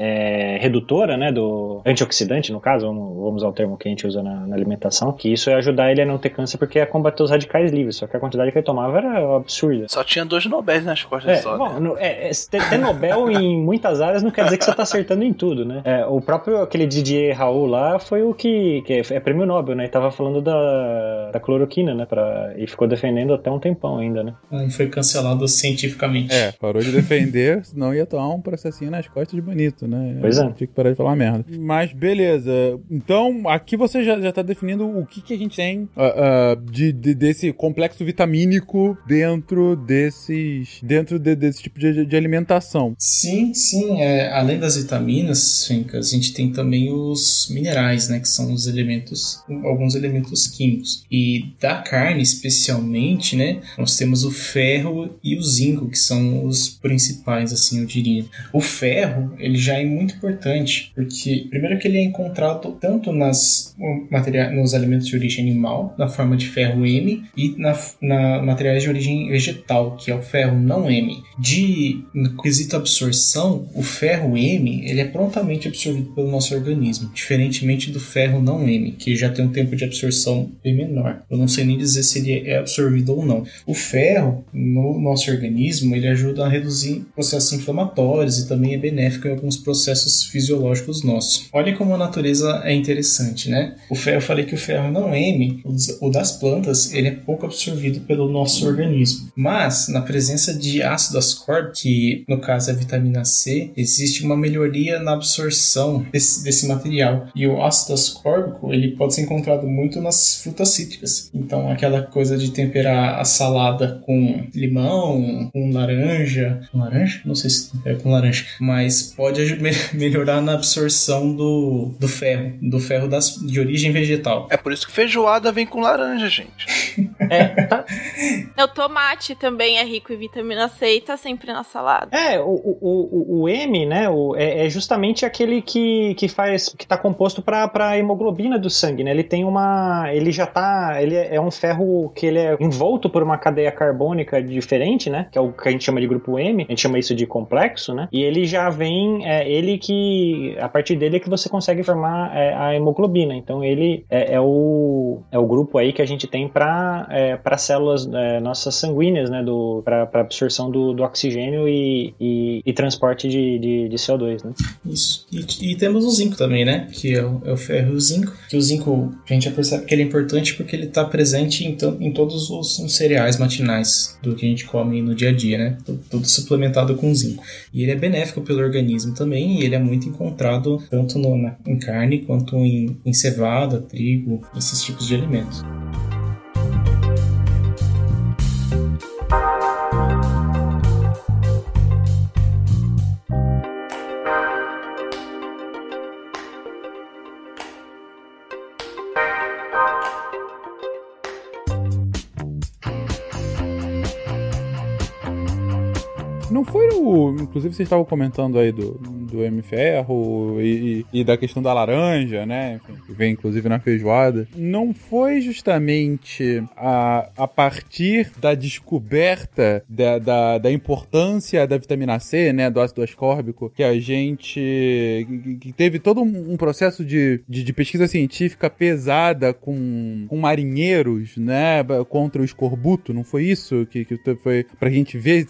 redutora, né, do antioxidante, no caso, vamos, vamos usar o termo que a gente usa na, na alimentação, que isso é ajudar ele a não ter câncer porque é combater os radicais livres. só que a quantidade que ele tomava era absurda. Só tinha dois Nobéis nas costas É, só. bom, né? no- é, é, ter, ter Nobel em muitas áreas não quer dizer que você tá acertando em tudo, né? É, o próprio aquele Didier Raul lá foi o que, que é, é prêmio Nobel, né? E tava falando da, da cloroquina, né? Pra, e ficou defendendo até um tempão ainda, né? Não foi cancelado cientificamente. É, parou de defender, senão ia tomar um processinho nas costas de bonito, né? Pois é. Tinha que parar de falar merda. Mas beleza. Então, aqui você já, já tá definindo o que, que a gente tem ah, ah, de, de- desse complexo vitamínico dentro desses. dentro de- desse tipo de, de alimentação. Sim, sim. é, além das vitaminas, Fencas, a gente tem também os minerais, né? Que são os elementos, alguns elementos químicos. E da carne, especialmente, né? Nós temos o ferro e o zinco, que são os principais, assim, eu diria. O ferro, ele já é muito importante, porque primeiro que ele é encontrado tanto nas materia- nos alimentos de origem animal, na forma de ferro M, e na, na materiais de origem vegetal, que é o ferro não M. De quesito absorção, o ferro M ele é prontamente absorvido pelo nosso organismo, diferentemente do ferro não M, que já tem um tempo de absorção bem menor. Eu não sei nem dizer se ele é absorvido ou não. O ferro no nosso organismo ele ajuda a reduzir processos inflamatórios e também é benéfico em alguns processos fisiológicos nossos. Olha como a natureza é interessante, né? O ferro, eu falei que o ferro não M, o das plantas, ele é pouco absorvido pelo nosso organismo. Mas, na presença de ácido ascórbico, que no caso é a vitamina C, existe uma melhoria na absorção desse, desse material. E o ácido ascórbico, ele pode ser encontrado muito nas frutas cítricas. Então, aquela coisa de temperar a salada com limão, com laranja. Com laranja? Não sei se tempera com laranja. Mas pode melhorar na absorção do, do ferro, do ferro das, de origem vegetal. É por isso que feijoada vem com laranja, gente. É, tá, O tomate também é rico em vitamina C e tá sempre na salada. É, o, o, o, o M, né, o, é, é justamente aquele que, que faz, que tá composto para a hemoglobina do sangue, né? Ele tem uma, ele já tá, ele é é um ferro que ele é envolto por uma cadeia carbônica diferente, né? Que é o que a gente chama de grupo M, a gente chama isso de complexo, né? E ele já vem, é ele que, a partir dele é que você consegue formar é, a hemoglobina. Então ele é, é o, é o grupo aí que a gente tem para é, células é, nossas sanguíneas, né? Para absorção do, do oxigênio e, e, e transporte de, de, de CO2, né? Isso. E, e temos o zinco também, né? Que é o, é o ferro e o zinco. Que o zinco, a gente já percebe que ele é importante porque ele está presente em, em todos os cereais matinais do que a gente come no dia a dia, né? Tudo, tudo suplementado com zinco. E ele é benéfico pelo organismo também e ele é muito encontrado tanto no- na- em carne quanto em, em cevada, trigo, esses tipos de alimentos. Não foi o. Inclusive, vocês estavam comentando aí do, do M Ferro e, e- e da questão da laranja, né? Que vem inclusive na feijoada. Não foi justamente a, a partir da descoberta da, da, da importância da vitamina C, né? Do ácido ascórbico, que a gente. que- teve todo um, um processo de, de, de pesquisa científica pesada com, com marinheiros, né? Contra o escorbuto, não foi isso? Que, que foi pra gente ver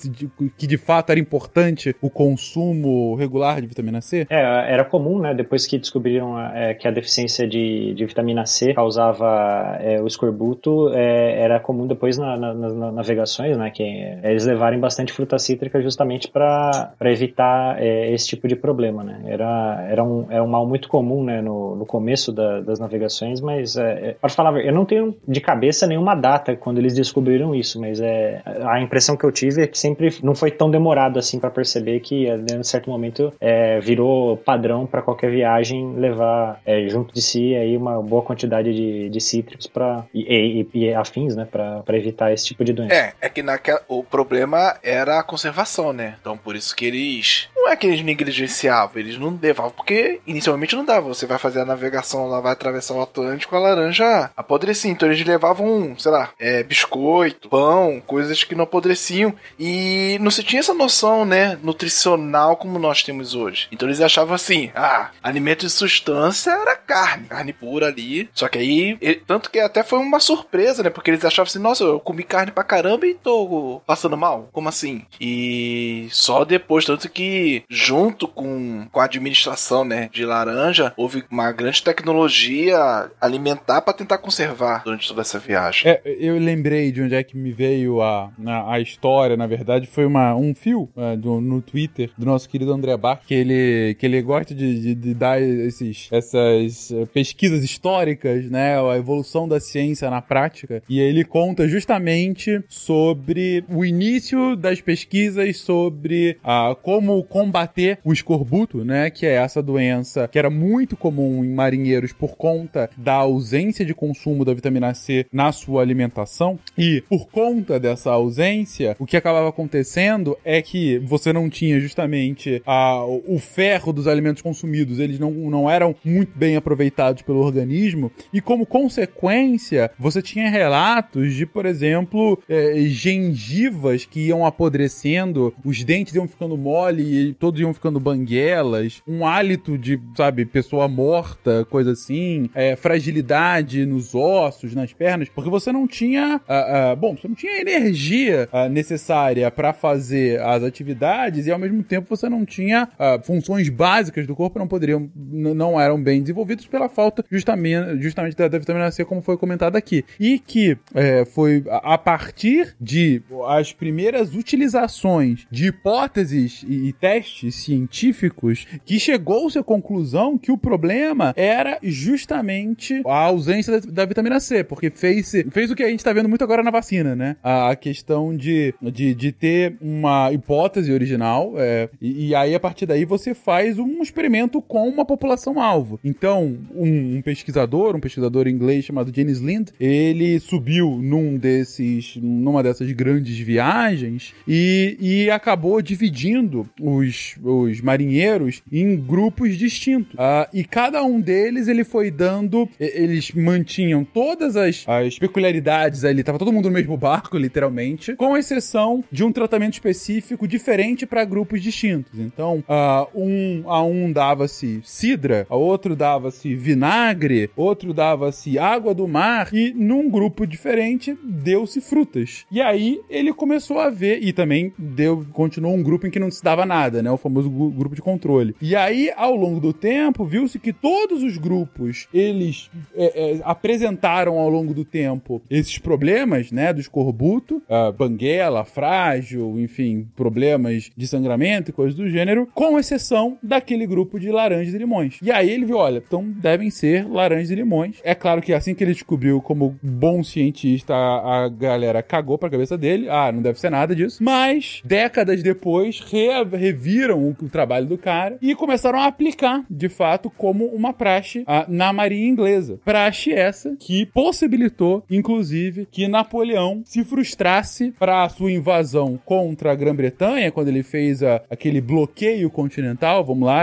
que de fato era importante o consumo regular de vitamina C? É, era comum, né? Depois que descobriram é, que a deficiência de, de vitamina C causava é, o escorbuto, é, era comum depois na- na- nas na- navegações, né? Que é, eles levarem bastante fruta cítrica justamente para evitar é, esse tipo de problema, né? Era, era, um, era um mal muito comum, né? No, no começo da- das navegações, mas é, é, para falar, eu não tenho de cabeça nenhuma data quando eles descobriram isso, mas é a impressão que eu tive é que sempre não foi tão demorado assim para perceber que é, em certo momento é, virou padrão para qualquer viagem levar é, junto de si aí uma boa quantidade de, de cítricos para e, e- e afins, né, para evitar esse tipo de doença. É, é que naquela, o problema era a conservação, né? Então por isso que eles. não é que eles negligenciavam, eles não levavam, porque inicialmente não dava. Você vai fazer a navegação lá, vai atravessar o Atlântico, a laranja apodrecia. Então eles levavam, sei lá, é, biscoito, pão, coisas que não apodreciam. E não se tinha essa noção, né, nutricional como nós temos hoje. Então eles achavam assim, ah, alimento de substância era carne, carne pura ali. Só que aí, ele- tanto que até foi uma surpresa, né, porque eles achavam assim, nossa, eu comi carne pra caramba e tô passando mal. Como assim? E só depois, tanto que junto com, com a administração, né, de laranja, houve uma grande tecnologia alimentar pra tentar conservar durante toda essa viagem. É, eu lembrei de onde é que me veio a, a, a história, na verdade, foi uma, um fio é, do- no Twitter do nosso querido André Bach, que ele, que ele gosta de, de- de dar esses, essas eh, pesquisas históricas, né, a evolução da ciência na prática, e ele conta justamente sobre o início das pesquisas sobre ah, como combater o escorbuto, né, que é essa doença que era muito comum em marinheiros por conta da ausência de consumo da vitamina C na sua alimentação. E por conta dessa ausência, o que acabava acontecendo é que você não tinha justamente a, o ferro dos alimentos consumidos, eles não, não eram muito bem aproveitados pelo organismo, e como consequência, você tinha relatos de, por exemplo, eh, gengivas que iam apodrecendo, os dentes iam ficando mole e todos iam ficando banguelas, um hálito de, sabe, pessoa morta, coisa assim, eh, fragilidade nos ossos, nas pernas, porque você não tinha, ah, ah, bom, você não tinha energia ah, necessária para fazer as atividades e ao mesmo tempo você não tinha funções básicas do corpo não poderiam, não eram bem desenvolvidas pela falta justamente, justamente da, da vitamina C, como foi comentado aqui. E que eh, foi a partir de as primeiras utilizações de hipóteses e, e testes científicos que chegou-se à conclusão que o problema era justamente a ausência da, da vitamina C, porque fez, fez o que a gente tá vendo muito agora na vacina, né? A, a questão de, de, de ter uma hipótese original, é, e, e aí a partir daí você faz um experimento com uma população-alvo. Então, um, um pesquisador, um pesquisador inglês chamado James Lind, ele subiu num desses, numa dessas grandes viagens e, e acabou dividindo os, os marinheiros em grupos distintos. Ah, e cada um deles ele foi dando, eles mantinham todas as, as peculiaridades ali, tava todo mundo no mesmo barco, literalmente, com exceção de um tratamento específico diferente para grupos distintos. Então, um, a um dava-se cidra, a outro dava-se vinagre, outro dava-se água do mar e num grupo diferente deu-se frutas. E aí ele começou a ver e também deu continuou um grupo em que não se dava nada, né, o famoso grupo de controle. E aí ao longo do tempo viu-se que todos os grupos eles é, é, apresentaram ao longo do tempo esses problemas, né, do escorbuto, ah, banguela, frágil, enfim, problemas de sangramento e coisas do gênero, com exceção daquele grupo de laranjas e limões. E aí ele viu, olha, então devem ser laranjas e limões. É claro que assim que ele descobriu como bom cientista, a, a galera cagou pra cabeça dele, ah, não deve ser nada disso. Mas, décadas depois, re- reviram o, o trabalho do cara e começaram a aplicar, de fato, como uma praxe ah, na marinha inglesa. Praxe essa que possibilitou, inclusive, que Napoleão se frustrasse para a sua invasão contra a Grã-Bretanha, quando ele fez a- aquele bloqueio continental, vamos lá,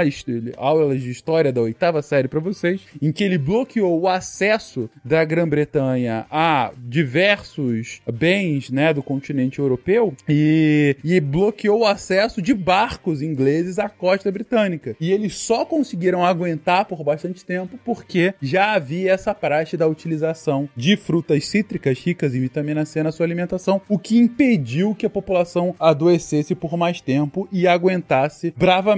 aulas de história da oitava série para vocês, em que ele bloqueou o acesso da Grã-Bretanha a diversos bens, né, do continente europeu e, e bloqueou o acesso de barcos ingleses à costa britânica. E eles só conseguiram aguentar por bastante tempo porque já havia essa praxe da utilização de frutas cítricas ricas em vitamina C na sua alimentação, o que impediu que a população adoecesse por mais tempo e aguentasse bravamente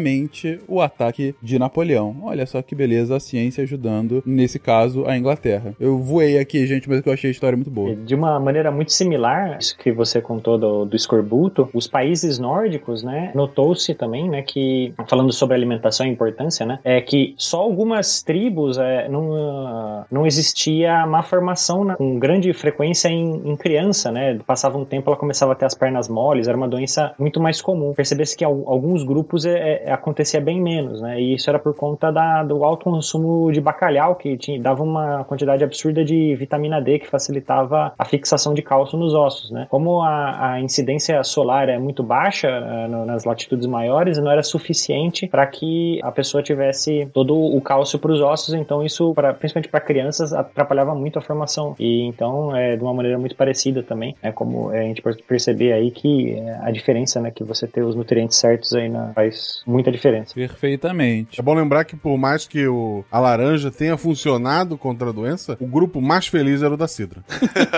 o ataque de Napoleão. Olha só que beleza a ciência ajudando, nesse caso, a Inglaterra. Eu voei aqui, gente, mas eu achei a história muito boa. De uma maneira muito similar, isso que você contou do, do escorbuto, os países nórdicos, né, notou-se também, né, que, falando sobre alimentação e importância, né, é que só algumas tribos é, não, não existia má formação né, com grande frequência em, em criança, né, passava um tempo ela começava a ter as pernas moles, era uma doença muito mais comum. Percebesse que al- alguns grupos é, é, acontecia bem menos, né, e isso era por conta da, do alto consumo de bacalhau, que tinha, dava uma quantidade absurda de vitamina D que facilitava a fixação de cálcio nos ossos, né. Como a, a incidência solar é muito baixa ah, no- nas latitudes maiores, não era suficiente para que a pessoa tivesse todo o cálcio para os ossos. Então isso, pra, principalmente para crianças, atrapalhava muito a formação. E então é de uma maneira muito parecida também, é como é, a gente pode perceber aí que é, a diferença, né, que você ter os nutrientes certos aí na, faz muita diferença. Perfeitamente. É bom lembrar que por mais que o, a laranja tenha funcionado contra a doença, o grupo mais feliz era o da Cidra.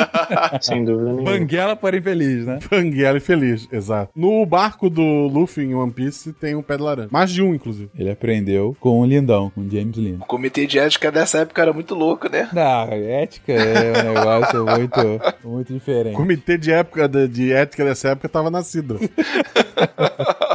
Sem dúvida nenhuma. Banguela, porém feliz, né? Banguela e feliz, exato. No barco do Luffy em One Piece tem um pé de laranja. Mais de um, inclusive. Ele aprendeu com o Lindão, com o James Lindo. O comitê de ética dessa época era muito louco, né? Não, ética é um negócio muito, muito diferente. O comitê de, época, de, de ética dessa época tava na Cidra.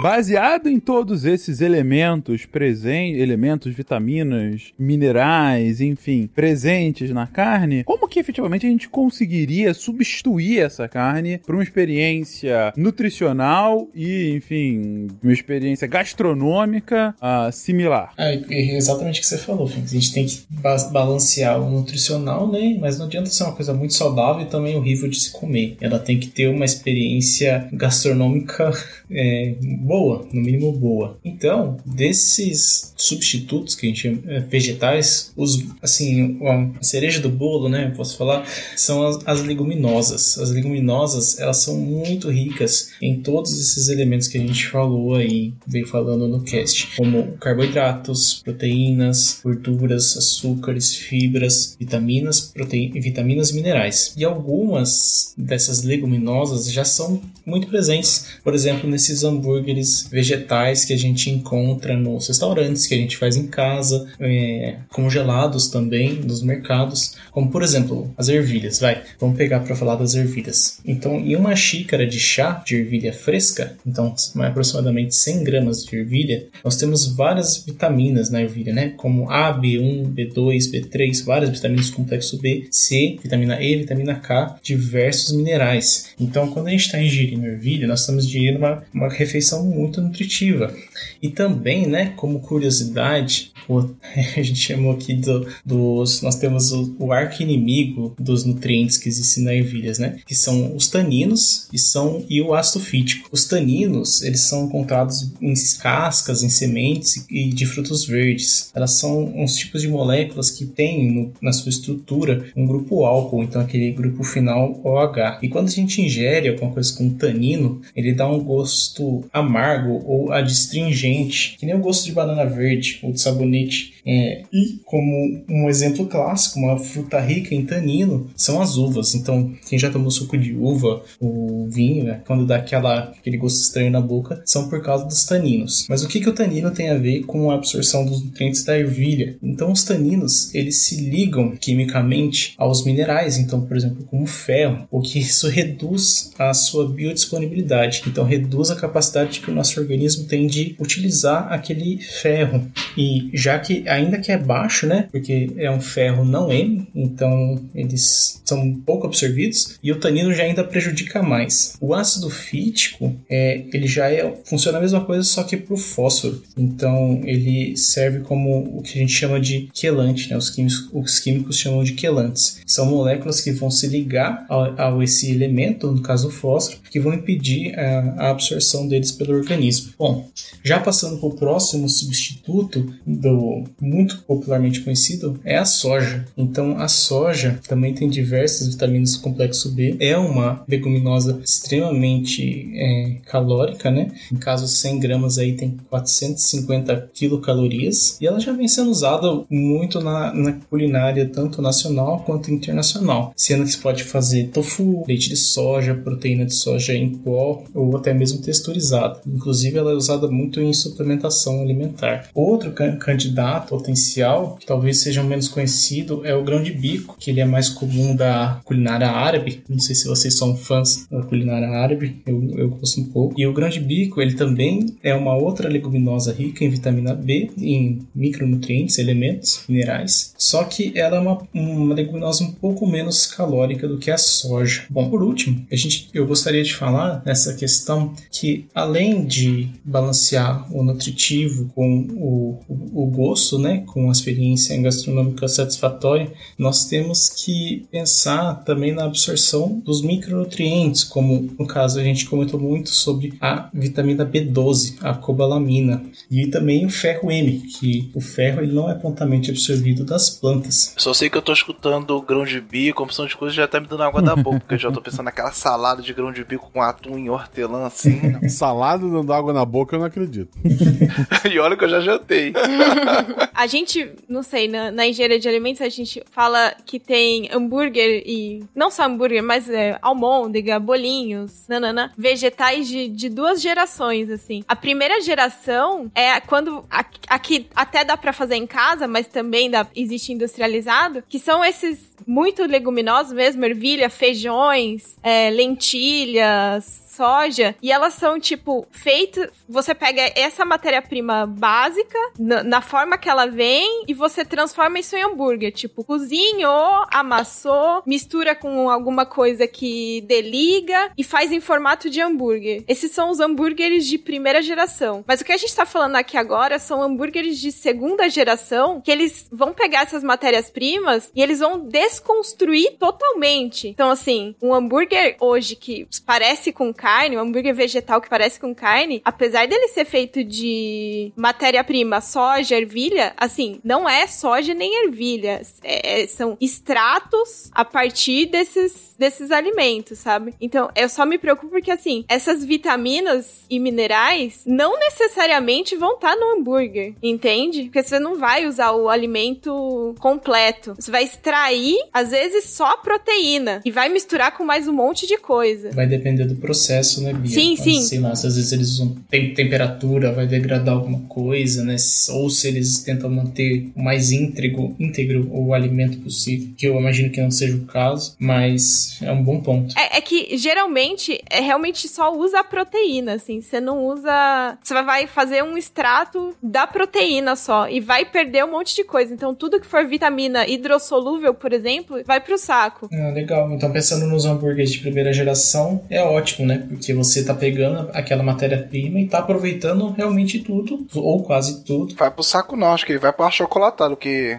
Baseado em todos esses elementos presentes, elementos, vitaminas, minerais, enfim, presentes na carne, como que efetivamente a gente conseguiria substituir essa carne por uma experiência nutricional e, enfim, uma experiência gastronômica uh, similar? É, é exatamente o que você falou. A gente tem que ba balancear o nutricional, né? Mas não adianta ser uma coisa muito saudável e também horrível de se comer. Ela tem que ter uma experiência gastronômica é, boa, no mínimo boa. Então, desses substitutos que a gente é, vegetais, os assim, a cereja do bolo, né, posso falar, são as, as, leguminosas. As leguminosas, elas são muito ricas em todos esses elementos que a gente falou aí, veio falando no cast, como carboidratos, proteínas, gorduras, açúcares, fibras, vitaminas, proteínas, vitaminas minerais. E algumas dessas leguminosas já são muito presentes, por exemplo, nesses hambúrgueres vegetais que a gente encontra nos restaurantes, que a gente faz em casa, é, congelados também nos mercados, como por exemplo as ervilhas. Vai, vamos pegar para falar das ervilhas. Então, em uma xícara de chá de ervilha fresca, então aproximadamente 100 gramas de ervilha, nós temos várias vitaminas na ervilha, né? Como A, B1, B2, B3, várias vitaminas do complexo B, C, vitamina E, vitamina K, diversos minerais. Então, quando a gente está ingerindo ervilha, nós estamos ingerindo uma, uma refeição muito nutritiva. E também, né, como curiosidade, a gente chamou aqui do, dos. Nós temos o, o arco inimigo dos nutrientes que existem na ervilhas, né? Que são os taninos e, são, e o ácido fítico. Os taninos, eles são encontrados em cascas, em sementes e de frutos verdes. Elas são uns tipos de moléculas que têm no, na sua estrutura um grupo álcool, então aquele grupo final OH. E quando a gente ingere alguma coisa com tanino, ele dá um gosto amargo ou adstringente, que nem o gosto de banana verde ou de sabonete. É, e como um exemplo clássico, uma fruta rica em tanino são as uvas. Então, quem já tomou suco de uva, o vinho, né, quando dá aquela, aquele gosto estranho na boca, são por causa dos taninos. Mas o que, que o tanino tem a ver com a absorção dos nutrientes da ervilha? Então, os taninos eles se ligam quimicamente aos minerais, então, por exemplo, como ferro, o que isso reduz a sua biodisponibilidade. Então, reduz a capacidade que o nosso organismo tem de utilizar aquele ferro. E já que ainda que é baixo, né? Porque é um ferro não M, então eles são pouco absorvidos e o tanino já ainda prejudica mais. O ácido fítico, é, ele já é, funciona a mesma coisa, só que para o fósforo. Então ele serve como o que a gente chama de quelante, né? Os químicos, os químicos chamam de quelantes. São moléculas que vão se ligar a, esse elemento, no caso o fósforo, que vão impedir a, a absorção deles pelo organismo. Bom, já passando para o próximo substituto do muito popularmente conhecido é a soja. Então a soja também tem diversas vitaminas do complexo B. É uma leguminosa extremamente é, calórica, né? Em caso 100 gramas aí tem 450 quilocalorias e ela já vem sendo usada muito na, na culinária tanto nacional quanto internacional. Sendo que se pode fazer tofu, leite de soja, proteína de soja em pó ou até mesmo texturizada. Inclusive ela é usada muito em suplementação alimentar. Outro candidato potencial, que talvez seja menos conhecido, é o grão de bico, que ele é mais comum da culinária árabe. Não sei se vocês são fãs da culinária árabe, eu, eu gosto um pouco. E o grão de bico, ele também é uma outra leguminosa rica em vitamina B, em micronutrientes, elementos, minerais. Só que ela é uma, uma leguminosa um pouco menos calórica do que a soja. Bom, por último, a gente, eu gostaria de falar nessa questão que além de balancear o nutritivo com o, o, o gosto, né, com uma experiência gastronômica satisfatória, nós temos que pensar também na absorção dos micronutrientes, como no caso a gente comentou muito sobre a vitamina B12, a cobalamina, e também o ferro M, que o ferro ele não é prontamente absorvido das plantas. Só sei que eu tô escutando grão de bico, opção de coisa já tá me dando água da boca, porque eu já tô pensando naquela salada de grão de bico com atum e hortelã assim. Salada dando água na boca, eu não acredito. e olha que eu já jantei. A gente, não sei, na, na engenharia de alimentos a gente fala que tem hambúrguer e. Não só hambúrguer, mas é, almôndega, bolinhos, nanana, vegetais de, de duas gerações, assim. A primeira geração é quando. Aqui até dá pra fazer em casa, mas também dá, existe industrializado, que são esses muito leguminosos mesmo, ervilha, feijões, é, lentilhas, soja e elas são, tipo, feitas. Você pega essa matéria-prima básica, na, na, forma que ela vem, e você transforma isso em hambúrguer. Tipo, cozinhou, amassou, mistura com alguma coisa que deliga e faz em formato de hambúrguer. Esses são os hambúrgueres de primeira geração. Mas o que a gente tá falando aqui agora são hambúrgueres de segunda geração, que eles vão pegar essas matérias-primas e eles vão desconstruir totalmente. Então, assim, um hambúrguer hoje que parece com carne um hambúrguer vegetal que parece com carne, apesar dele ser feito de matéria-prima, soja, ervilha, assim, não é soja nem ervilha. É, é, são extratos a partir desses, desses alimentos, sabe? Então, eu só me preocupo porque, assim, essas vitaminas e minerais não necessariamente vão estar tá no hambúrguer, entende? Porque você não vai usar o alimento completo. Você vai extrair, às vezes, só proteína e vai misturar com mais um monte de coisa. Vai depender do processo processo, né, Bia? Sim, Mas, sim. Sei lá, se às vezes eles usam tem, temperatura, vai degradar alguma coisa, né? Ou se eles tentam manter o mais íntegro, íntegro o alimento possível, que eu imagino que não seja o caso, mas é um bom ponto. É, é que geralmente é realmente só usa a proteína, assim. Você não usa. Você vai fazer um extrato da proteína só e vai perder um monte de coisa. Então, tudo que for vitamina hidrossolúvel, por exemplo, vai pro saco. Ah, legal. Então, pensando nos hambúrgueres de primeira geração, é ótimo, né? Porque você tá pegando aquela matéria-prima e tá aproveitando realmente tudo, ou quase tudo. Vai pro saco não, acho que ele vai pro achocolatado, porque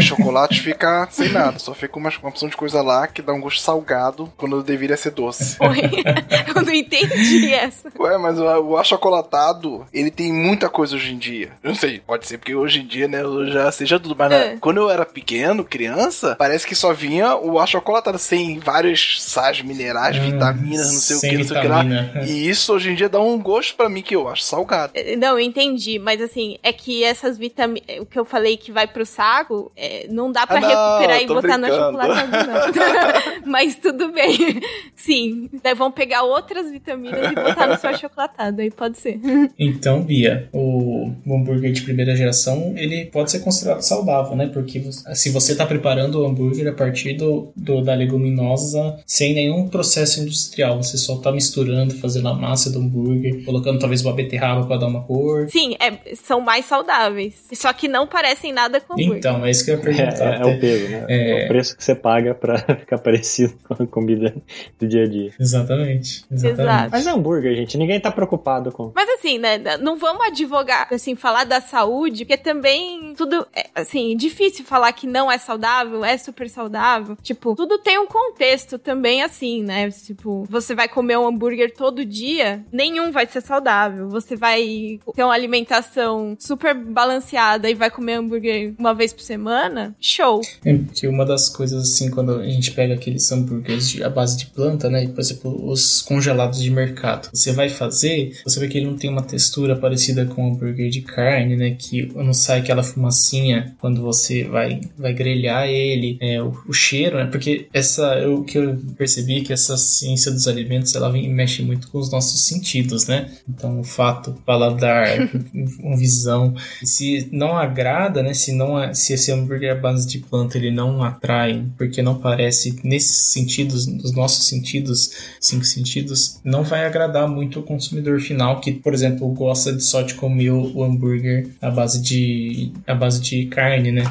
chocolate fica sem nada, só fica uma, uma opção de coisa lá que dá um gosto salgado quando deveria ser doce. Oi, eu não entendi essa. Ué, mas o, o achocolatado, ele tem muita coisa hoje em dia. Eu não sei, pode ser porque hoje em dia, né, eu já seja tudo, mas É. quando eu era pequeno, criança, parece que só vinha o achocolatado sem vários sais minerais, vitaminas, não sei o que, não sei lá. vitamina. E isso hoje em dia dá um gosto pra mim que eu acho salgado. É, Não, eu entendi, mas assim, é que essas vitaminas. O que eu falei que vai pro saco, é, não dá pra Ah, não, recuperar e botar no brincando. chocolate, não. mas tudo bem. Sim, daí vão pegar outras vitaminas e botar no seu achocolatado, aí pode ser. Então, Bia, o, hambúrguer de primeira geração, ele pode ser considerado saudável, né? Porque se você tá preparando o hambúrguer a partir do, do- da leguminosa sem nenhum processo industrial, você só tá misturando, fazendo a massa do hambúrguer, colocando talvez uma beterraba pra dar uma cor. Sim, é, são mais saudáveis. Só que não parecem nada com hambúrguer. Então, é isso que eu ia É, perguntar. é- é o peso, né? É... o preço que você paga pra ficar parecido com a comida do dia a dia. Exatamente. exatamente. Exato. Mas é hambúrguer, gente. Ninguém tá preocupado com. Mas assim, né, não vamos advogar, assim, falar da saúde, porque também tudo, é, assim, difícil falar que não é saudável, é super saudável. Tipo, tudo tem um contexto também assim, né? Tipo, você vai comer um hambúrguer todo dia, nenhum vai ser saudável. Você vai ter uma alimentação super balanceada e vai comer hambúrguer uma vez por semana, show. É, porque uma das coisas, assim, quando a gente pega aqueles hambúrgueres à base de planta, né? Por exemplo, os congelados de mercado. Você vai fazer, você vê que ele não tem uma textura parecida com o hambúrguer de carne, né? Que não sai aquela fumacinha quando você vai, vai grelhar ele. É, o, o cheiro, né? Porque essa, o que eu percebi é que essa ciência dos alimentos, ela vem, mexe muito com os nossos sentidos, né? Então, o fato, paladar, uma visão. Se não agrada, né? Se, não, se esse hambúrguer à base de planta ele não atrai, porque não parece nesses sentidos, nos nossos sentidos, cinco sentidos, não vai agradar muito o consumidor final que, por exemplo, gosta de só de comer o, o hambúrguer à base de à base de carne, né?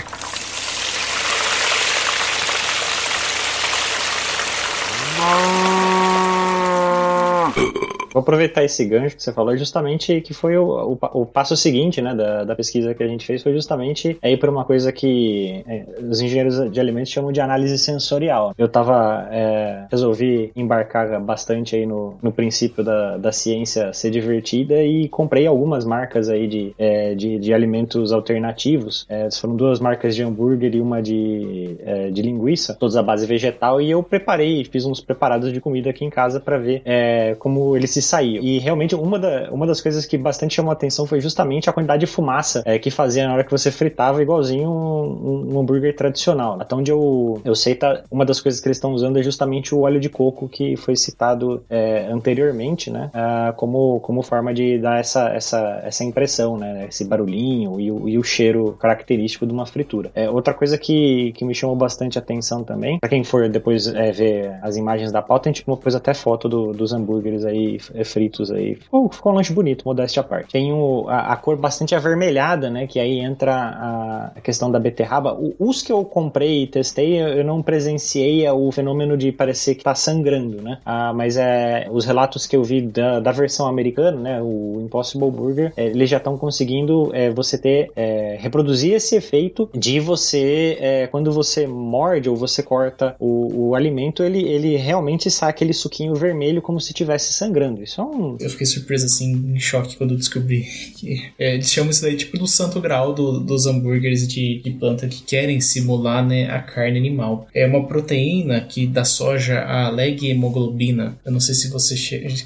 Vou aproveitar esse gancho que você falou, justamente que foi o, o, o passo seguinte, né, da, da, pesquisa que a gente fez, foi justamente ir para uma coisa que é, os engenheiros de alimentos chamam de análise sensorial. Eu tava, é, resolvi embarcar bastante aí no, no princípio da, da ciência ser divertida e comprei algumas marcas aí de, é, de, de, alimentos alternativos. É, foram duas marcas de hambúrguer e uma de, é, de linguiça, todas à base vegetal, e eu preparei, fiz uns preparados de comida aqui em casa para ver é, como eles se saíam. E realmente uma, da, uma das coisas que bastante chamou a atenção foi justamente a quantidade de fumaça é, que fazia na hora que você fritava, igualzinho um, um, hambúrguer tradicional. Até onde eu, eu sei, tá, uma das coisas que eles estão usando é justamente o óleo de coco que foi citado é, anteriormente, né? Uh, como, como forma de dar essa, essa, essa impressão, né? Esse barulhinho e o, e o cheiro característico de uma fritura. É, outra coisa que, que me chamou bastante atenção também, para quem for depois é, ver as imagens da pauta, a gente pôs até foto do, dos hambúrgueres aí fritos aí. Ficou, ficou um lanche bonito, modéstia à parte. Tem o, a, a, cor bastante avermelhada, né? Que aí entra a, a questão da beterraba. O, os que eu comprei e testei, eu não presenciei o fenômeno de parecer que tá sangrando, né? Ah, mas é, os relatos que eu vi da, da versão americana, né? O Impossible Burger, é, eles já estão conseguindo é, você ter, é, reproduzir esse efeito de você, é, quando você morde ou você corta o, o alimento, ele, ele realmente sai aquele suquinho vermelho como se estivesse sangrando. Isso é um. Eu fiquei surpreso, assim, em choque quando descobri que é, eles chamam isso daí tipo do santo grau do, dos hambúrgueres de, de planta que querem simular né, a carne animal. É uma proteína que da soja, a leg-hemoglobina. Eu não sei se você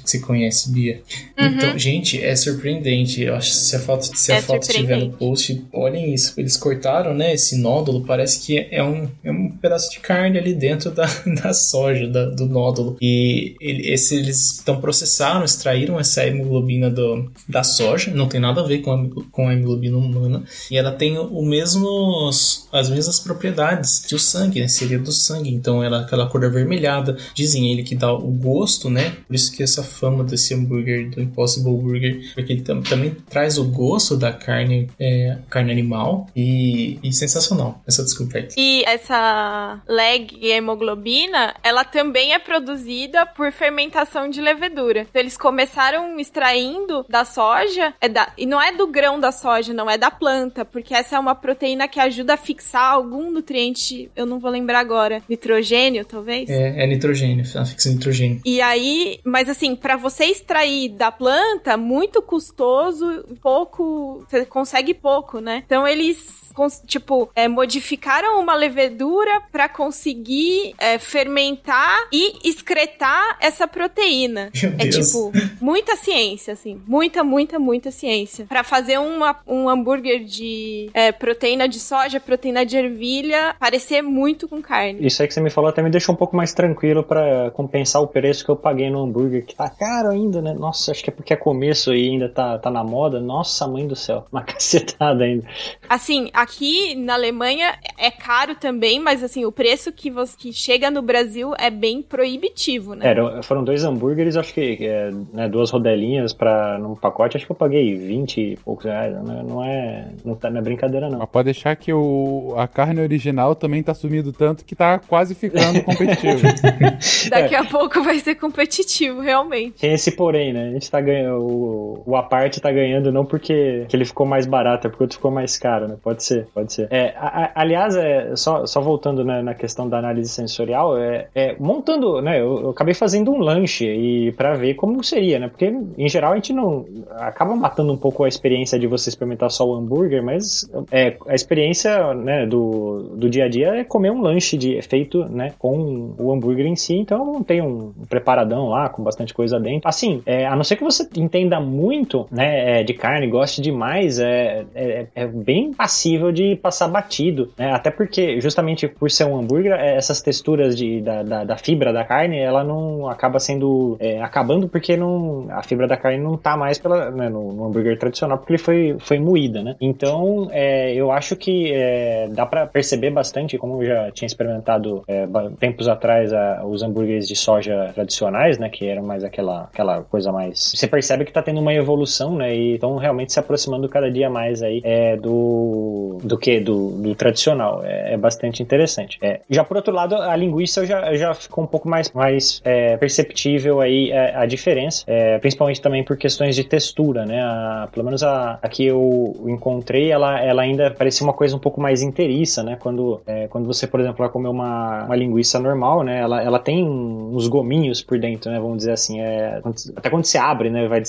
se conhece, Bia. Uhum. Então, gente, é surpreendente. Eu acho que se a foto, se a é foto estiver no post, olhem isso. Eles cortaram, né, esse nódulo, parece que é um, é um pedaço de carne ali dentro da, da soja, da, do nódulo. E ele, esse, eles estão processaram, extraíram essa hemoglobina do, da soja, não tem nada a ver com a, com a hemoglobina humana, e ela tem o mesmos, as mesmas propriedades que o sangue, né, seria do sangue. Então ela aquela cor avermelhada, dizem ele que dá o gosto, né? Por isso que essa fama desse hambúrguer, do Impossible Burger, porque ele tam, também traz o gosto da carne, é, carne animal e, e, sensacional essa aí. E essa leg hemoglobina, ela também é produzida por fermentação de levedura. Eles começaram extraindo da soja, é da, e não é do grão da soja, não é da planta, porque essa é uma proteína que ajuda a fixar algum nutriente, eu não vou lembrar agora, nitrogênio, talvez? É, é nitrogênio, ela fixa nitrogênio. E aí, mas assim, para você extrair da planta, muito custoso, pouco, você consegue pouco, né? Então eles tipo, é, modificaram uma levedura para conseguir é, fermentar e excretar essa proteína. Meu é Deus. Tipo, muita ciência, assim. Muita, muita, muita ciência. para fazer uma, um hambúrguer de é, proteína de soja, proteína de ervilha, parecer muito com carne. Isso aí que você me falou até me deixou um pouco mais tranquilo para compensar o preço que eu paguei no hambúrguer, que tá caro ainda, né? Nossa, acho que é porque é começo e ainda tá, tá na moda. Nossa, mãe do céu. Uma cacetada ainda. Assim, aqui na Alemanha é caro também, mas assim, o preço que, você, que chega no Brasil é bem proibitivo, né? É, foram dois hambúrgueres, acho que é, né, duas rodelinhas para num pacote, acho que eu paguei 20 e poucos reais. Não, não é, não, tá, não é brincadeira, não. Mas pode deixar que o, a carne original também tá sumindo tanto que tá quase ficando competitivo. Daqui é. a pouco vai ser competitivo, realmente. Tem esse porém, né? A gente tá ganhando. O, o aparte tá ganhando não porque ele ficou mais barato, é porque outro ficou mais caro, né? Pode ser ser, pode ser. É, a, a, aliás, é, só, só voltando né, na questão da análise sensorial, é, é montando, né, eu, eu, acabei fazendo um lanche e para ver como seria, né, porque em geral a gente não acaba matando um pouco a experiência de você experimentar só o hambúrguer, mas é, a experiência, né, do, do dia a dia é comer um lanche de feito, né, com o hambúrguer em si, então não tem um preparadão lá com bastante coisa dentro. Assim, é, a não ser que você entenda muito, né, é, de carne, goste demais, é, é, é bem passível de passar batido, né? Até porque, justamente por ser um hambúrguer, é, essas texturas de, da, da, da fibra da carne, ela não acaba sendo. É, acabando porque não, a fibra da carne não tá mais pela, né, no, no, hambúrguer tradicional, porque ele foi, foi moída, né? Então, é, eu acho que é, dá para perceber bastante, como eu já tinha experimentado é, tempos atrás a, os hambúrgueres de soja tradicionais, né? Que eram mais aquela, aquela coisa mais. Você percebe que tá tendo uma evolução, né? E estão realmente se aproximando cada dia mais aí é, do do que do, do tradicional. É, é, bastante interessante. É, já por outro lado, a linguiça já, já ficou um pouco mais, mais é, perceptível aí a diferença, é, principalmente também por questões de textura, né? A, pelo menos a, a que eu encontrei, ela, ela ainda parecia uma coisa um pouco mais inteiriça, né? Quando, é, quando você, por exemplo, vai comer uma, uma linguiça normal, né? Ela, ela tem uns gominhos por dentro, né? Vamos dizer assim. É, até quando você abre, né? Vai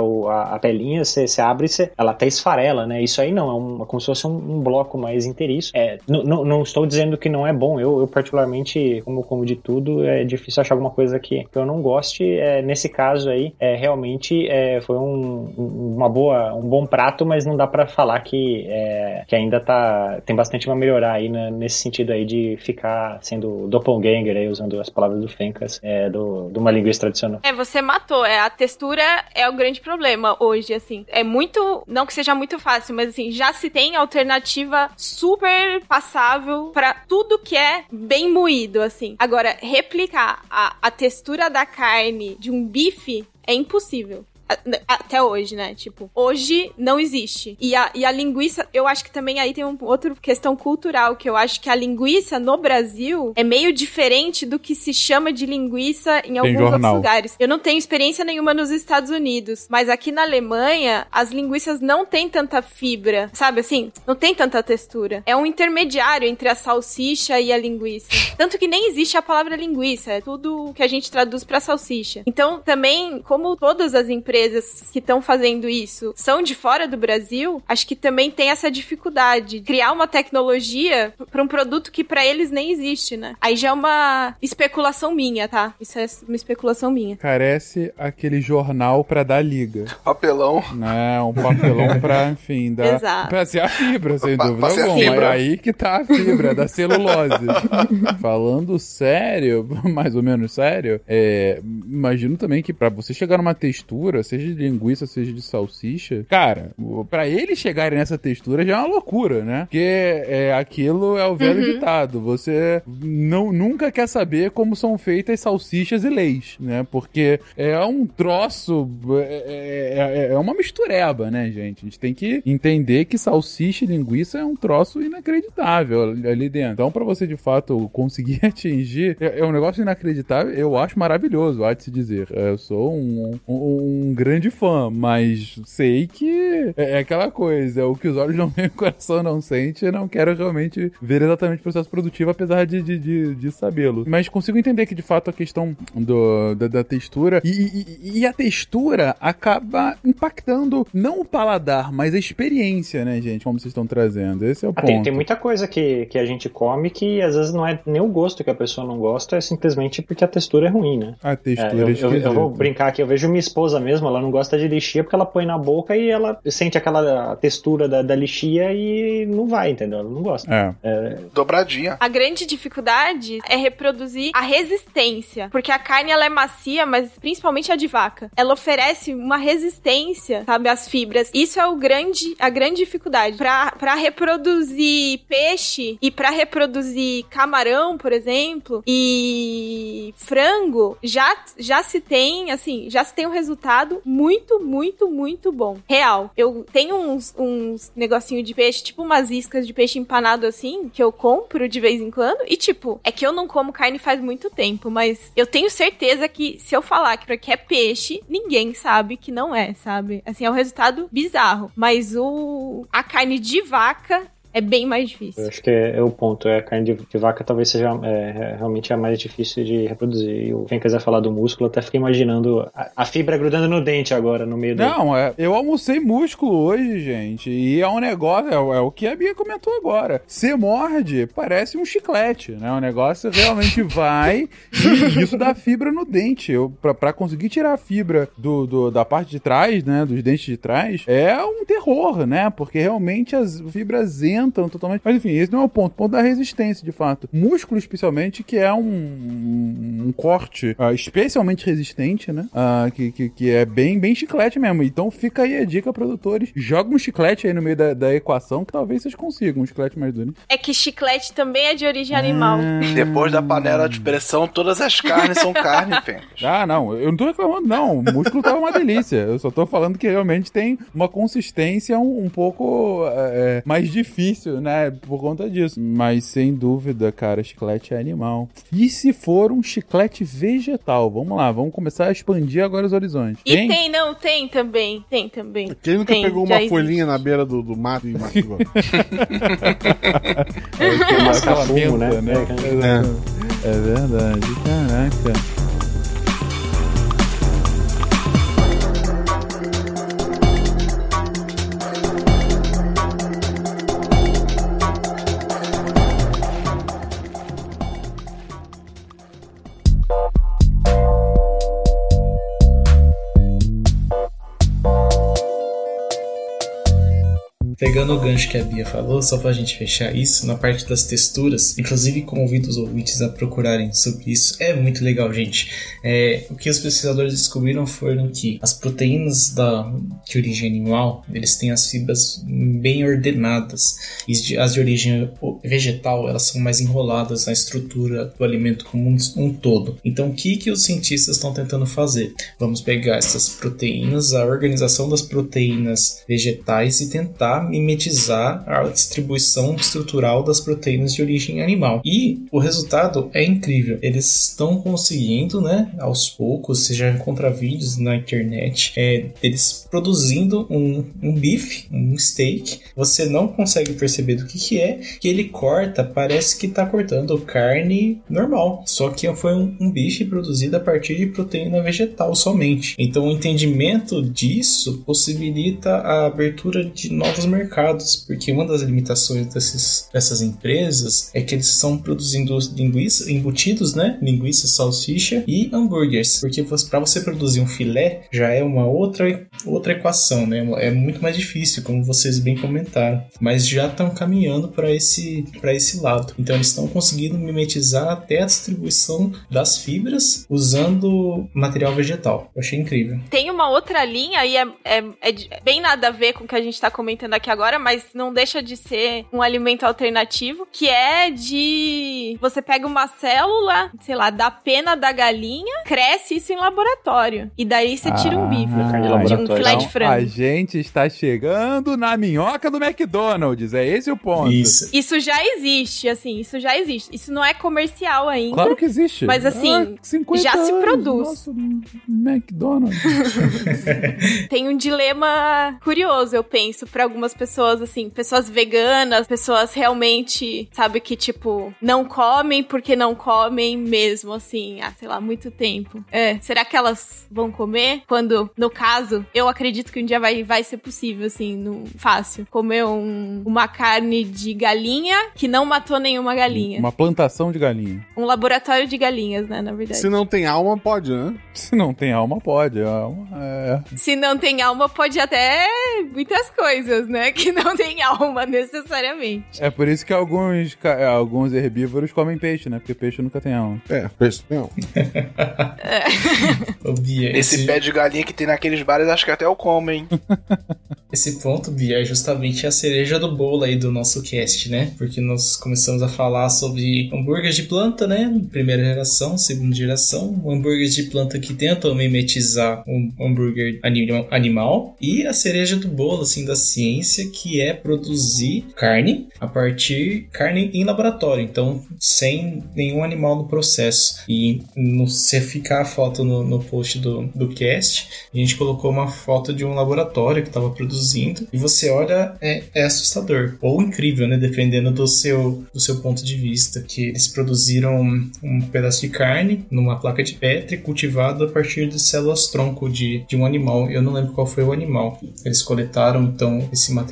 o, a, a, pelinha, você, você abre e você, ela até esfarela, né? Isso aí não, é uma, como se fosse um, um bloco mais inteiriço. É, não estou dizendo que não é bom. Eu, eu, particularmente, como como de tudo, é difícil achar alguma coisa que, que eu não goste. É, nesse caso aí, é, realmente é, foi um, uma boa, um bom prato, mas não dá para falar que, é, que ainda tá, tem bastante a melhorar aí né, nesse sentido aí de ficar sendo doppelganger, aí, usando as palavras do Fencas, é, do, de uma linguiça tradicional. É, você matou. É, a textura é o grande problema hoje, assim. É muito, não que seja muito fácil, mas assim, já se tem alternativa super passável para tudo que é bem moído, assim. Agora, replicar a, a textura da carne de um bife é impossível até hoje, né? Tipo, hoje não existe. E a, e a linguiça, eu acho que também aí tem uma outra questão cultural, que eu acho que a linguiça no Brasil é meio diferente do que se chama de linguiça em alguns outros lugares. Eu não tenho experiência nenhuma nos Estados Unidos, mas aqui na Alemanha, as linguiças não têm tanta fibra, sabe assim? Não tem tanta textura. É um intermediário entre a salsicha e a linguiça. Tanto que nem existe a palavra linguiça, é tudo que a gente traduz para salsicha. Então, também, como todas as empresas empresas que estão fazendo isso são de fora do Brasil, acho que também tem essa dificuldade. Criar uma tecnologia para um produto que para eles nem existe, né? Aí já é uma especulação minha, tá? Isso é uma especulação minha. Carece aquele jornal para dar liga. Papelão. Né? Um papelão para, enfim, dar. Exato. Pra ser a fibra, sem dúvida alguma. É aí que tá a fibra, da celulose. Falando sério, mais ou menos sério, é, imagino também que para você chegar numa textura, seja de linguiça, seja de salsicha, cara, para eles chegarem nessa textura já é uma loucura, né? Porque é, aquilo é o velho uhum. ditado. Você não, nunca quer saber como são feitas salsichas e leis, né? Porque é um troço, é, é, é, é uma mistureba, né, gente? A gente tem que entender que salsicha e linguiça é um troço inacreditável ali dentro. Então, para você de fato conseguir atingir, é, é, um negócio inacreditável, eu acho maravilhoso, há de se dizer. Eu sou um, um, um grande fã, mas sei que é, é aquela coisa, é o que os olhos não veem, o coração não sente, eu não quero realmente ver exatamente o processo produtivo, apesar de, de, de, de sabê-lo. Mas consigo entender que, de fato, a questão do, da, da textura e, e, e, a textura acaba impactando não o paladar, mas a experiência, né, gente, como vocês estão trazendo. Esse é o ah, ponto. Tem, tem, muita coisa que, que a gente come que às vezes não é nem o gosto que a pessoa não gosta, é simplesmente porque a textura é ruim, né? A textura é, eu, é eu, eu, vou brincar aqui, eu vejo minha esposa mesmo, ela não gosta de lixia porque ela põe na boca e ela sente aquela textura da, da lixia e não vai, entendeu? Ela não gosta. É. É... Dobradinha. A grande dificuldade é reproduzir a resistência, porque a carne ela é macia, mas principalmente a de vaca. Ela oferece uma resistência, sabe, às fibras. Isso é o grande, a grande dificuldade. Para reproduzir peixe e para reproduzir camarão, por exemplo, e frango, já, já se tem, assim, já se tem um resultado muito, muito, muito bom. Real. Eu tenho uns, uns negocinho de peixe, tipo umas iscas de peixe empanado assim, que eu compro de vez em quando. E, tipo, é que eu não como carne faz muito tempo, mas eu tenho certeza que se eu falar que é peixe, ninguém sabe que não é, sabe? Assim, é um resultado bizarro. Mas o a carne de vaca é bem mais difícil. Eu acho que é, é o ponto. É, a carne de, de vaca talvez seja é, realmente a mais difícil de reproduzir. E o quem quiser falar do músculo, até fiquei imaginando a, a, fibra grudando no dente agora, no meio Não, é, eu almocei músculo hoje, gente. E é um negócio, é, é, o que a Bia comentou agora. Você morde, parece um chiclete, né? O negócio realmente vai e isso dá fibra no dente. Eu, pra, pra conseguir tirar a fibra do, do, da parte de trás, né? Dos dentes de trás, é um terror, né? Porque realmente as fibras entram totalmente. Mas enfim, esse não é o ponto. O ponto da resistência, de fato. Músculo, especialmente, que é um, um corte uh, especialmente resistente, né? Uh, que, que, que, é bem, bem chiclete mesmo. Então fica aí a dica, produtores. Joga um chiclete aí no meio da, da equação que talvez vocês consigam um chiclete mais duro. É que chiclete também é de origem ah. animal. Depois da panela de pressão, todas as carnes são carne, Fênix. Ah, não. Eu não tô reclamando, não. O músculo tava uma delícia. Eu só tô falando que realmente tem uma consistência um, um pouco é, mais difícil difícil, né? Por conta disso. Mas sem dúvida, cara, chiclete é animal. E se for um chiclete vegetal? Vamos lá, vamos começar a expandir agora os horizontes. E tem, não, tem também. Tem também. Quem nunca Tem, pegou uma existe. folhinha na beira do, do mato e mastigou? É, que Mascar aquela fumo, menta, né? É, é verdade, caraca. Pegando o gancho que a Bia falou, só pra gente fechar isso, na parte das texturas, inclusive convido os ouvintes a procurarem sobre isso, é muito legal, gente. É, o que os pesquisadores descobriram foram que as proteínas da, de origem animal, eles têm as fibras bem ordenadas, e as de- origem vegetal, elas são mais enroladas na estrutura do alimento como um, um todo. Então, o que, que os cientistas estão tentando fazer? Vamos pegar essas proteínas, a organização das proteínas vegetais e tentar mimetizar a distribuição estrutural das proteínas de origem animal. E o resultado é incrível. Eles estão conseguindo, né, aos poucos, você já encontra vídeos na internet, é, eles produzindo um, um bife, um steak. Você não consegue perceber do que, que é, que ele corta, parece que está cortando carne normal. Só que foi um, um bife produzido a partir de proteína vegetal somente. Então o entendimento disso possibilita a abertura de novos mercados, porque uma das limitações desses, dessas empresas é que eles estão produzindo linguiça, embutidos, né? Linguiça, salsicha e hambúrgueres, porque para você produzir um filé já é uma outra outra equação, né? É muito mais difícil, como vocês bem comentaram, mas já estão caminhando para esse esse lado. Então eles estão conseguindo mimetizar até a distribuição das fibras usando material vegetal. Eu achei incrível. Tem uma outra linha e é, é- é bem nada a ver com o que a gente tá comentando aqui agora, mas não deixa de ser um alimento alternativo, que é de você pega uma célula, sei lá, da pena da galinha, cresce isso em laboratório. E daí você tira um bife. carne de um filé de Então, frango. a gente está chegando na minhoca do McDonald's. É esse o ponto. Isso. Isso já existe, assim, isso já existe. Isso não é comercial ainda. Claro que existe. Mas, assim, Ah, 50 já se anos, produz. Nossa, McDonald's. Tem um dilema curioso, eu penso, pra algumas pessoas, assim, pessoas veganas, pessoas realmente, sabe, que, tipo, não comem porque não comem mesmo, assim, há, sei lá, muito tempo. É, será que elas vão comer? Quando, no caso, eu acredito que um dia vai, vai ser possível, assim, no, fácil, comer um- uma carne de galinha que não matou nenhuma galinha. Uma plantação de galinha. Um laboratório de galinhas, né, na verdade. Se não tem alma, pode, né? Se não tem alma, pode. Alma, é. Se não tem alma, pode até muitas coisas, né? Que não tem alma necessariamente. É por isso que alguns, ca- alguns herbívoros comem peixe, né? Porque peixe nunca tem alma. É, peixe não. Ô, Bia, Esse pé de galinha que tem naqueles bares, acho que até eu como, hein? Esse ponto, Bia, é justamente a cereja do bolo aí do nosso cast, né? Porque nós começamos a falar sobre hambúrgueres de planta, né? Primeira geração, segunda geração, hambúrgueres de planta que tentam mimetizar um hambúrguer ani- animal e a cereja do bolo, assim, da ciência, que é produzir carne a partir carne em laboratório, então sem nenhum animal no processo. E no, se ficar a foto no, no post do, do cast, a gente colocou uma foto de um laboratório que estava produzindo e você olha, é, é assustador. Ou incrível, né? Dependendo do seu, do seu ponto de vista. Que eles produziram um, um pedaço de carne numa placa de Petri cultivado a partir de células tronco de, de um animal. Eu não lembro qual foi o animal. Eles coletaram então esse material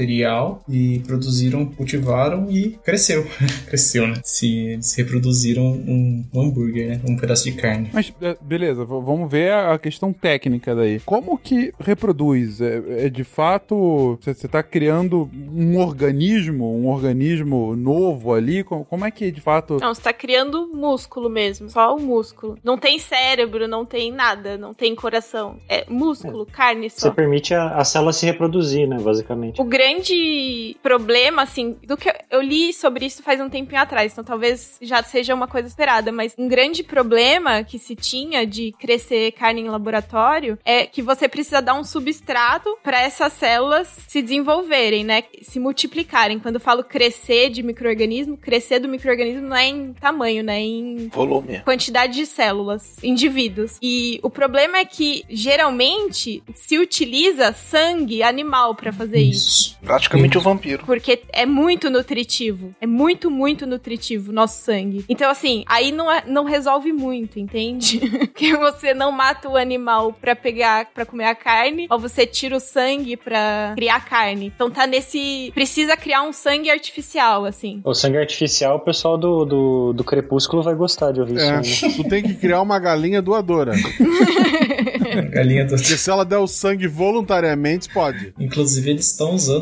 e produziram, cultivaram e cresceu. cresceu, né? Se, se reproduziram um, um hambúrguer, né? Um pedaço de carne. Mas, é, beleza, vamos ver a questão técnica daí. Como que reproduz? É, é de fato, você tá criando um organismo, um organismo novo ali? Co- Como é que de fato. Não, você tá criando músculo mesmo, só o músculo. Não tem cérebro, não tem nada, não tem coração. É músculo, carne Você só. permite a, a célula se reproduzir, né, basicamente. O grande problema, assim, do que eu- li sobre isso faz um tempinho atrás, então talvez já seja uma coisa esperada, mas um grande problema que se tinha de crescer carne em laboratório é que você precisa dar um substrato para essa célula células se desenvolverem, né? Se multiplicarem. Quando eu falo crescer de microorganismo, crescer do microorganismo não é em tamanho, né? Em Volume. quantidade de células, indivíduos. E o problema é que geralmente se utiliza sangue animal pra fazer isso. Isso. Praticamente o vampiro. Porque é muito nutritivo. É muito, muito nutritivo o nosso sangue. Então, assim, aí não, é- não resolve muito, entende? que você não mata o animal pra pegar, pra comer a carne, ou você tira o sangue pra criar carne. Então tá nesse. Precisa criar um sangue artificial, assim. O sangue artificial, o pessoal do, do, do Crepúsculo vai gostar de ouvir É, isso. né? tu tem que criar uma galinha doadora. Galinha do... Porque se ela der o sangue voluntariamente, pode. Inclusive, eles estão usando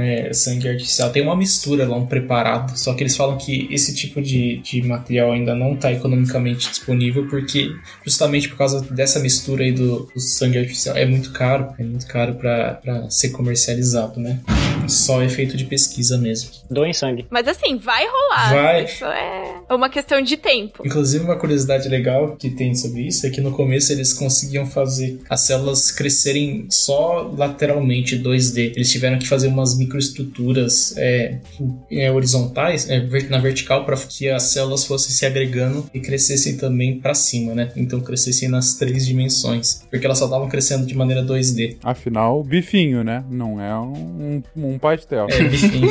é, sangue artificial. Tem uma mistura lá, um preparado. Só que eles falam que esse tipo de, de material ainda não está economicamente disponível, porque justamente por causa dessa mistura aí do, do sangue artificial é muito caro. É muito caro para ser comercializado, né? Só efeito de pesquisa mesmo. Doem sangue. Mas assim, vai rolar. Vai. Isso é uma questão de tempo. Inclusive, uma curiosidade legal que tem sobre isso é que no começo eles conseguiam fazer as células crescerem só lateralmente 2D. Eles tiveram que fazer umas microestruturas é, é, horizontais, é, na vertical, para que as células fossem se agregando e crescessem também para cima, né? Então crescessem nas três dimensões, porque elas só estavam crescendo de maneira 2D. Afinal, bifinho, né? Não é um, um pastel. É, enfim.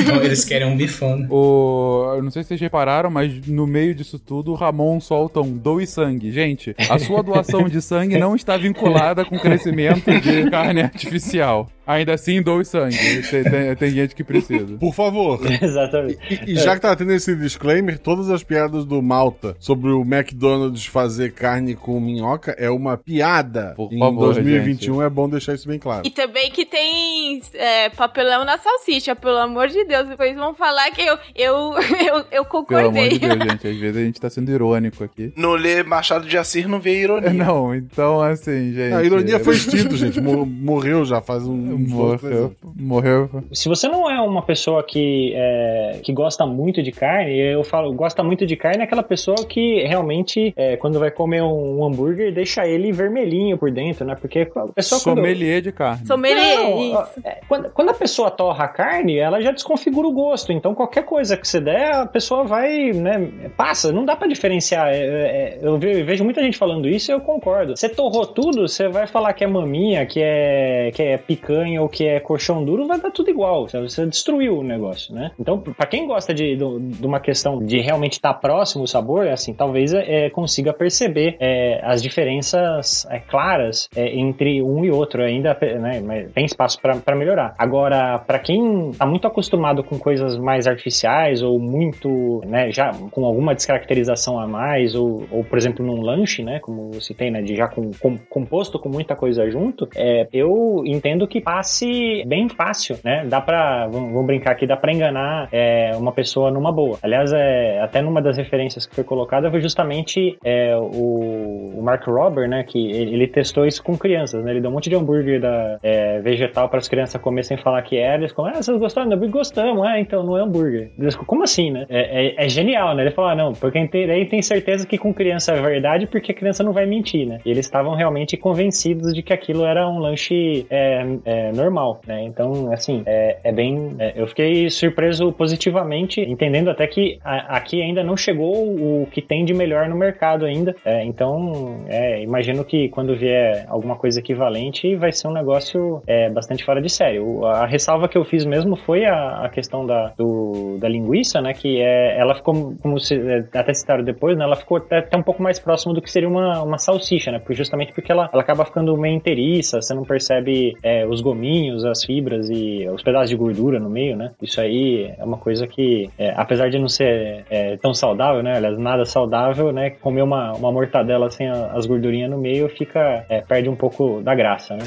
então eles querem um bifão. O... Eu não sei se vocês repararam, mas no meio disso tudo, o Ramon solta um doe sangue. Gente, a sua doação de sangue não está vinculada com o crescimento de carne artificial. Ainda assim, doe sangue. Tem, tem- tem gente que precisa. Por favor. Exatamente. E, e já que tá tendo esse disclaimer, todas as piadas do Malta sobre o McDonald's fazer carne com minhoca é uma piada. Por em favor, 2021 é bom deixar isso bem claro. E também que tem é, papelão na salsicha, pelo amor de Deus. Depois vão falar que eu, eu, eu, eu Pelo concordei. amor de Deus, gente. Às vezes a gente tá sendo irônico aqui. No ler Machado de Assis não vê ironia. Não, então assim, gente. A ironia foi extinto, gente. Mo- Morreu já faz um. Morreu. Morreu. Se você não é uma pessoa que, é, que gosta muito de carne, eu falo, gosta muito de carne é aquela pessoa que realmente, é, quando vai comer um, hambúrguer, deixa ele vermelhinho por dentro, né? Porque a pessoa quando... Sommelier de carne. Sommelier, Não, isso. é, quando, quando a pessoa torra a carne, ela já desconfigura o gosto. Então, qualquer coisa que você der, a pessoa vai, né? Passa. Não dá pra diferenciar. É, é, eu ve- vejo muita gente falando isso e eu concordo. Você torrou tudo, você vai falar que é maminha, que é, que é picanha ou que é colchão duro, vai dar tudo igual. Você destruiu o negócio, né? Então, pra quem gosta de, de uma questão de realmente estar próximo o sabor, é assim, talvez é, consiga perceber é, as diferenças é, claras é, entre um e outro ainda, né? Tem espaço pra melhorar. Agora, pra quem tá muito acostumado com coisas mais artificiais ou muito, né, já com alguma descaracterização a mais ou, ou por exemplo, num lanche, né, como você tem, né, de já com, com- composto com muita coisa junto, é, eu entendo que passe bem fácil, né? Dá pra, vamos, brincar aqui, dá pra enganar é, uma pessoa numa boa. Aliás, é, até numa das referências que foi colocada foi justamente é, o, o Mark Robert, né, que ele, ele testou isso com crianças, né? Ele deu um monte de hambúrguer da, é, vegetal para as crianças comer sem falar que era. Eles falam, ah, vocês gostaram do hambúrguer? Gostamos, ah, então não é hambúrguer. Eles ficam, como assim, né? É, é- é genial, né? Ele falou, ah, não, porque tem, aí tem certeza que com criança é verdade, porque a criança não vai mentir, né? E eles estavam realmente convencidos de que aquilo era um lanche é, é, normal, né? Então, assim, é, é bem. é, eu fiquei surpreso positivamente, entendendo até que a- aqui ainda não chegou o que tem de melhor no mercado ainda. É, então, é, imagino que quando vier alguma coisa equivalente, vai ser um negócio bastante fora de série. O- A ressalva que eu fiz mesmo foi a, a questão da, do- da linguiça, né? Que é, ela ficou, como se, até citaram depois, né? Ela ficou até, até um pouco mais próximo do que seria uma, uma salsicha, né? Justamente porque ela, ela acaba ficando meio inteiriça, você não percebe os gominhos, as fibras e os pedaços de gordura no meio, né? Isso aí é uma coisa que, é, apesar de não ser é, tão saudável, né? Aliás, nada saudável, né? Comer uma, uma mortadela sem as gordurinhas no meio fica, é, perde um pouco da graça, né?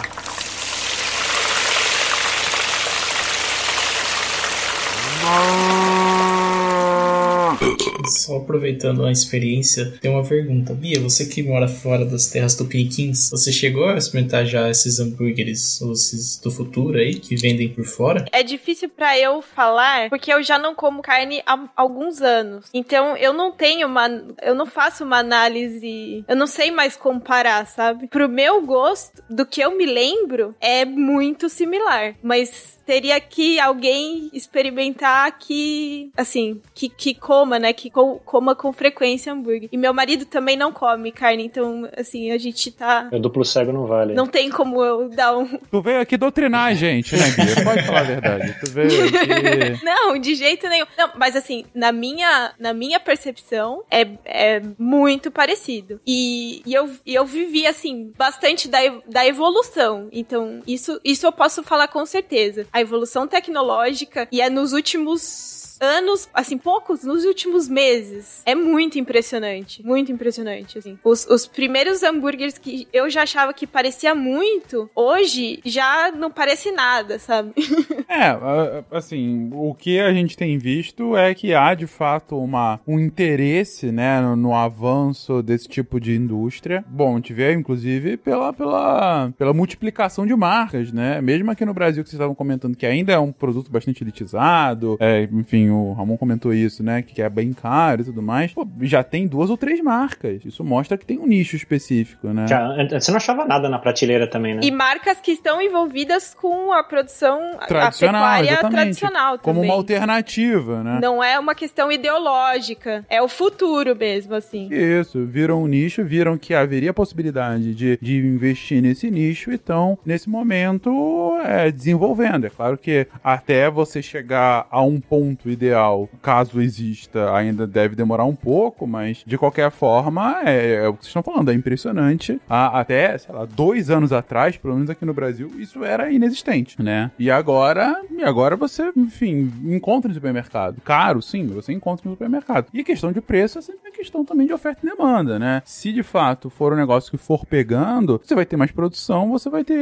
Só aproveitando a experiência, tem uma pergunta. Bia, você que mora fora das terras tupiniquins, você chegou a experimentar já esses hambúrgueres esses do futuro aí, que vendem por fora? É difícil para eu falar, porque eu já não como carne há alguns anos. Então eu não tenho uma. Eu não faço uma análise. Eu não sei mais comparar, sabe? Pro meu gosto, do que eu me lembro, é muito similar. Mas teria que alguém experimentar que, assim, que, que coma, né? Que co coma com frequência hambúrguer. E meu marido também não come carne, então, assim, a gente tá. O duplo cego não vale. Não tem como eu dar um. Tu veio aqui doutrinar a gente, né, Bia? Pode falar a verdade. Tu veio aqui. Não, de jeito nenhum. Não, mas assim, na minha, na minha percepção, é, é muito parecido. E, e, eu, e eu vivi, assim, bastante da, da evolução. Então, isso, isso eu posso falar com certeza. A evolução tecnológica e é nos últimos anos, assim, poucos nos últimos meses. É muito impressionante. Muito impressionante, assim. Os, os primeiros hambúrgueres que eu já achava que parecia muito, hoje já não parece nada, sabe? é, assim, o que a gente tem visto é que há de fato uma, um interesse, né, no, no avanço desse tipo de indústria. Bom, vê, inclusive, pela, pela, pela multiplicação de marcas, né? Mesmo aqui no Brasil, que vocês estavam comentando que ainda é um produto bastante elitizado, é, enfim, o Ramon comentou isso, né? Que é bem caro e tudo mais. Pô, já tem duas ou três marcas. Isso mostra que tem um nicho específico, né? Já, você não achava nada na prateleira também, né? E marcas que estão envolvidas com a produção tradicional, a exatamente. tradicional também. Como uma alternativa, né? Não é uma questão ideológica. É o futuro mesmo, assim. Isso. Viram um nicho, viram que haveria possibilidade de, de investir nesse nicho e estão, nesse momento, é, desenvolvendo. É claro que até você chegar a um ponto ideal, caso exista, ainda deve demorar um pouco, mas de qualquer forma, é, é o que vocês estão falando, é impressionante. Até, sei lá, dois anos atrás, pelo menos aqui no Brasil, isso era inexistente, né? E agora, e agora você, enfim, encontra no supermercado. Caro, sim, você encontra no supermercado. E questão de preço é sempre questão também de oferta e demanda, né? Se de fato for um negócio que for pegando, você vai ter mais produção, você vai ter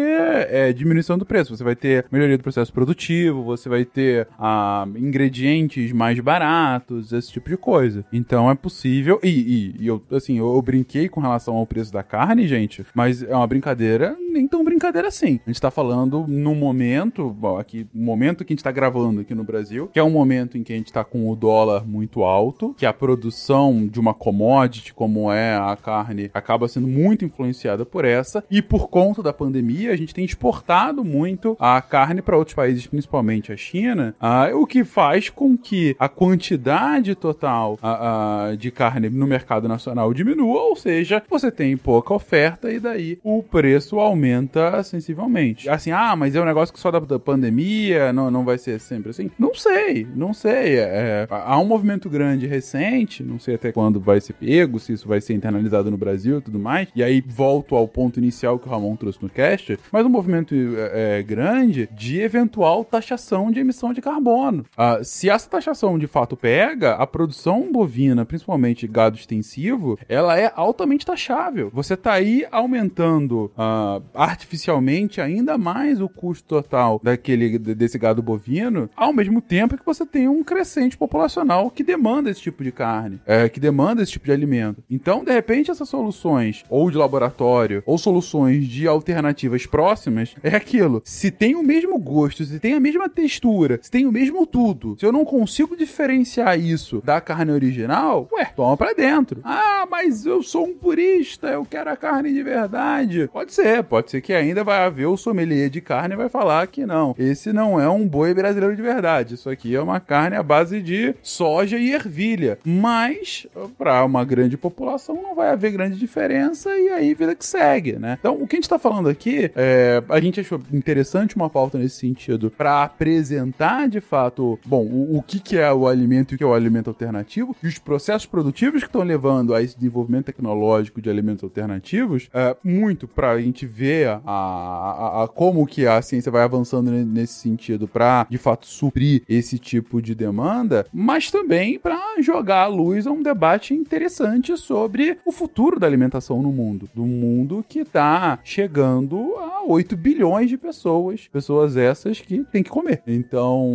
é, diminuição do preço, você vai ter melhoria do processo produtivo, você vai ter ah, ingredientes mais baratos, esse tipo de coisa. Então é possível. E, e, e eu, assim, eu, eu, brinquei com relação ao preço da carne, gente, mas é uma brincadeira nem tão brincadeira assim. A gente tá falando num momento, bom, aqui, momento que a gente tá gravando aqui no Brasil, que é um momento em que a gente tá com o dólar muito alto, que a produção de uma commodity, como é a carne, acaba sendo muito influenciada por essa, e por conta da pandemia, a gente tem exportado muito a carne para outros países, principalmente a China, uh, o que faz com que a quantidade total a, a, de carne no mercado nacional diminua, ou seja, você tem pouca oferta e daí o preço aumenta sensivelmente. Assim, ah, mas é um negócio que só da, da pandemia, não, não vai ser sempre assim? Não sei, não sei. É, há um movimento grande recente, não sei até quando vai ser pego, se isso vai ser internalizado no Brasil e tudo mais, e aí volto ao ponto inicial que o Ramon trouxe no cast, mas um movimento é, é grande de eventual taxação de emissão de carbono. Ah, se essa taxação de fato pega, a produção bovina, principalmente gado extensivo, ela é altamente taxável. Você está aí aumentando uh, artificialmente ainda mais o custo total daquele desse gado bovino, ao mesmo tempo que você tem um crescente populacional que demanda esse tipo de carne, é, que demanda esse tipo de alimento. Então, de repente, essas soluções, ou de laboratório, ou soluções de alternativas próximas, é aquilo. Se tem o mesmo gosto, se tem a mesma textura, se tem o mesmo tudo, se eu não consigo diferenciar isso da carne original, ué, toma pra dentro. Ah, mas eu sou um purista, eu quero a carne de verdade. Pode ser, pode ser que ainda vai haver o sommelier de carne e vai falar que não. Esse não é um boi brasileiro de verdade. Isso aqui é uma carne à base de soja e ervilha. Mas, para uma grande população, não vai haver grande diferença e aí vida que segue, né? Então, o que a gente tá falando aqui, é, a gente achou interessante uma pauta nesse sentido para apresentar de fato, bom, o, o que, que é o alimento e o que é o alimento alternativo, e os processos produtivos que estão levando a esse desenvolvimento tecnológico de alimentos alternativos, é, muito para a gente ver a, a- a- como que a ciência vai avançando ne- nesse sentido para de fato suprir esse tipo de demanda, mas também para jogar à luz a um debate interessante sobre o futuro da alimentação no mundo, do mundo que tá chegando a 8 bilhões de pessoas, pessoas essas que tem que comer. Então,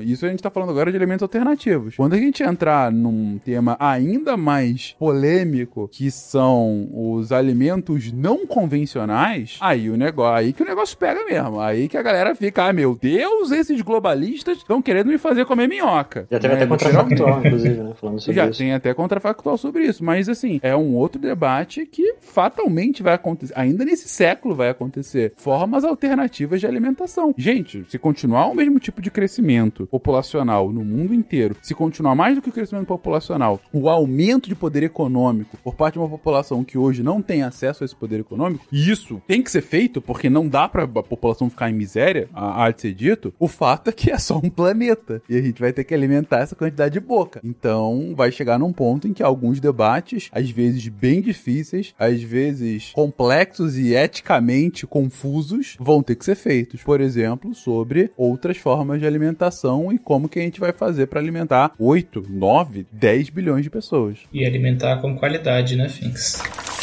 isso a gente tá falando agora de alimentos alternativos. Quando a gente entrar num tema ainda mais polêmico, que são os alimentos não convencionais, aí o negócio, aí que o negócio pega mesmo. Aí que a galera fica, ah, meu Deus, esses globalistas estão querendo me fazer comer minhoca. Já teve Né? até contrafactual, inclusive, né? Falando sobre Já isso. tem até contrafactual sobre isso, mas assim, é um outro debate que fatalmente vai acontecer, ainda nesse século vai acontecer, formas alternativas de alimentação. Gente, se continuar o mesmo tipo de crescimento populacional no mundo inteiro, se continuar mais do que o crescimento populacional, o aumento de poder econômico por parte de uma população que hoje não tem acesso a esse poder econômico, e isso tem que ser feito porque não dá pra a população ficar em miséria, há de ser dito, o fato é que é só um planeta e a gente vai ter que alimentar essa quantidade de boca. Então, vai chegar num ponto em que alguns debates, às vezes bem difíceis, às vezes complexos e eticamente confusos, vão ter que ser feitos. Por exemplo, sobre outras formas de alimentação e como que a gente vai fazer para alimentar 8, 9, 10 bilhões de pessoas. E alimentar com qualidade, né, Finks?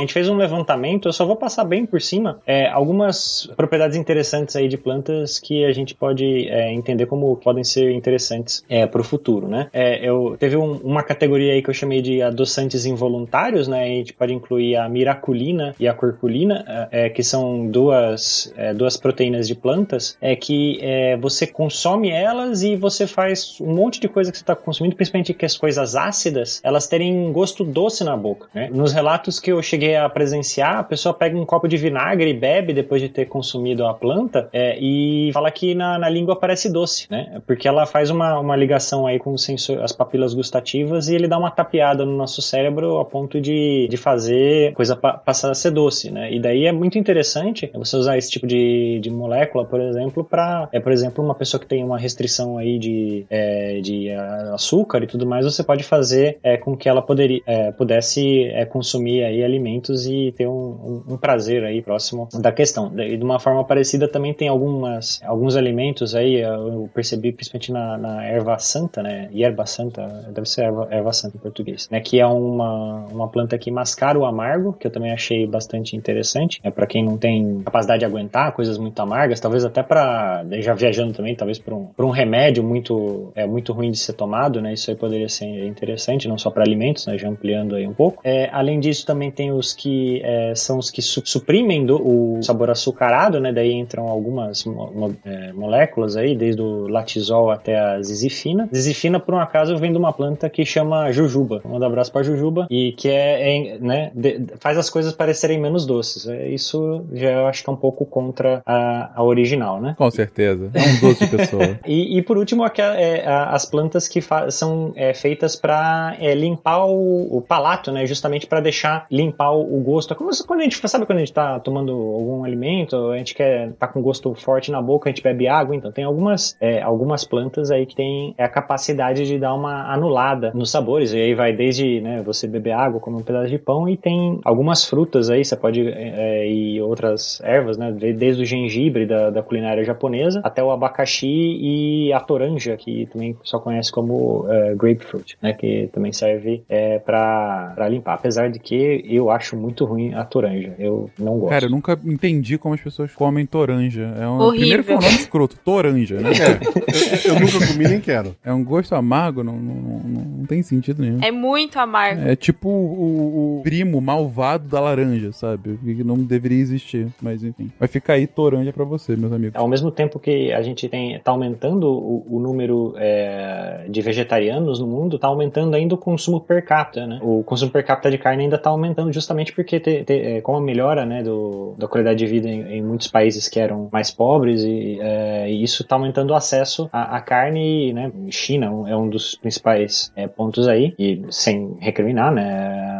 A gente fez um levantamento, eu só vou passar bem por cima, é, algumas propriedades interessantes aí de plantas que a gente pode é, entender como podem ser interessantes é, para o futuro, né? É, eu teve um- uma categoria aí que eu chamei de adoçantes involuntários, né? A gente pode incluir a miraculina e a curculina, é, é, que são duas, duas proteínas de plantas, é que você consome elas e você faz um monte de coisa que você está consumindo, principalmente que as coisas ácidas, elas terem um gosto doce na boca, né? Nos relatos que eu cheguei a presenciar, a pessoa pega um copo de vinagre e bebe depois de ter consumido a planta é, e fala que na, na língua parece doce, né? Porque ela faz uma, uma ligação aí com o sensor, as papilas gustativas e ele dá uma tapeada no nosso cérebro a ponto de, de fazer coisa pa- passar a ser doce, né? E daí é muito interessante você usar esse tipo de, de molécula, por exemplo, para, é, por exemplo, uma pessoa que tem uma restrição aí de, é, de açúcar e tudo mais, você pode fazer é, com que ela poderia, é, pudesse é, consumir aí alimentos e ter um, um- um prazer aí próximo da questão. E de uma forma parecida também tem algumas, alguns alimentos aí, eu percebi principalmente na, na erva santa, né? Erva santa, deve ser erva, erva santa em português, né? Que é uma, uma planta que mascara o amargo, que eu também achei bastante interessante, é para quem não tem capacidade de aguentar coisas muito amargas, talvez até para já viajando também, talvez para um, um remédio muito é muito ruim de ser tomado, né? Isso aí poderia ser interessante, não só para alimentos, né? Já ampliando aí um pouco. É, além disso, também tem os que é, são os que su- suprimem do, o sabor açucarado, né? Daí entram algumas mo- mo- é, moléculas aí, desde o latisol até a zizifina. Zizifina, por um acaso, vem de uma planta que chama jujuba. Manda abraço pra jujuba e que é, é, né? de- faz as coisas parecerem menos doces. É, isso já eu acho que é um pouco contra a, a original, né? Com certeza. É um doce de pessoa. E, e por último, aqua- é, as plantas que são é, feitas para limpar o, o palato, né? Justamente para deixar limpar o, gosto. É como quando a gente sabe quando a gente tá tomando algum alimento, a gente quer tá com gosto forte na boca, a gente bebe água. Então tem algumas é, algumas plantas aí que tem a capacidade de dar uma anulada nos sabores. E aí vai desde né, você beber água, comer um pedaço de pão e tem algumas frutas aí. Você pode é, é, e outras ervas, né? de- Desde o gengibre da, da culinária japonesa até o abacaxi e a toranja, que também só conhece como é, grapefruit, né? Que também serve é, para limpar. Apesar de que eu acho muito ruim a toranja. Eu não gosto. Cara, eu nunca entendi como as pessoas comem toranja. É um, Horrível. primeiro que é um nome escroto, toranja, né? É, eu, eu nunca comi nem quero. É um gosto amargo, não, não, não, não tem sentido nenhum. É muito amargo. É tipo o, o primo malvado da laranja, sabe? Que não deveria existir, mas enfim. Vai ficar aí toranja pra você, meus amigos. Ao mesmo tempo que a gente tem tá aumentando o, o número é, de vegetarianos no mundo, tá aumentando ainda o consumo per capita, né? O consumo per capita de carne ainda tá aumentando justamente porque te, te, é, com a melhora, né, do, da qualidade de vida em, em muitos países que eram mais pobres e, é, e isso tá aumentando o acesso à, à carne, né? China é um dos principais é, pontos aí e sem recriminar, né?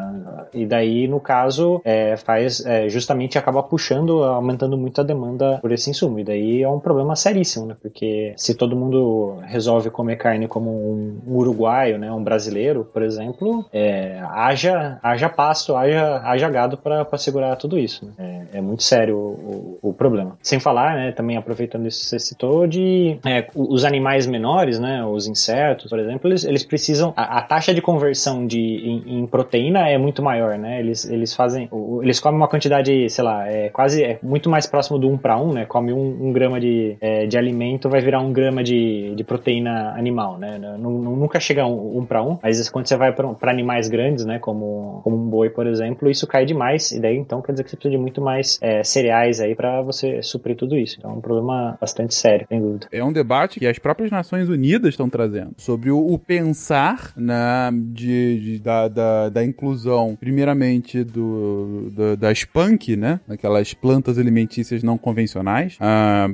E daí, no caso, é, faz é, justamente acaba puxando, aumentando muito a demanda por esse insumo. E daí é um problema seríssimo, né? Porque se todo mundo resolve comer carne como um, uruguaio, né? Um brasileiro, por exemplo, é, haja, haja pasto, haja, haja gado para segurar tudo isso. Né? É, é, muito sério o, o, o, problema. Sem falar, né? Também aproveitando isso que você citou, de é, os animais menores, né? Os insetos, por exemplo, eles, eles precisam. A, a taxa de conversão de, em, em, proteína é muito maior, né? Eles, eles fazem. Eles comem uma quantidade, sei lá, é quase é muito mais próximo do 1 para 1, né? Come um, um grama de, é, de alimento, vai virar um grama de, de proteína animal, né? Nunca chega um, para um, mas quando você vai para animais grandes, né? Como, como um boi, por exemplo, isso cai demais. E daí então quer dizer que você precisa de muito mais é, cereais aí para você suprir tudo isso. Então é um problema bastante sério, sem dúvida. É um debate que as próprias Nações Unidas estão trazendo sobre o, o pensar na, de, de da, da, da, inclusão, primeiramente, do, do, das punk, né? Daquelas plantas alimentícias não convencionais. Ah,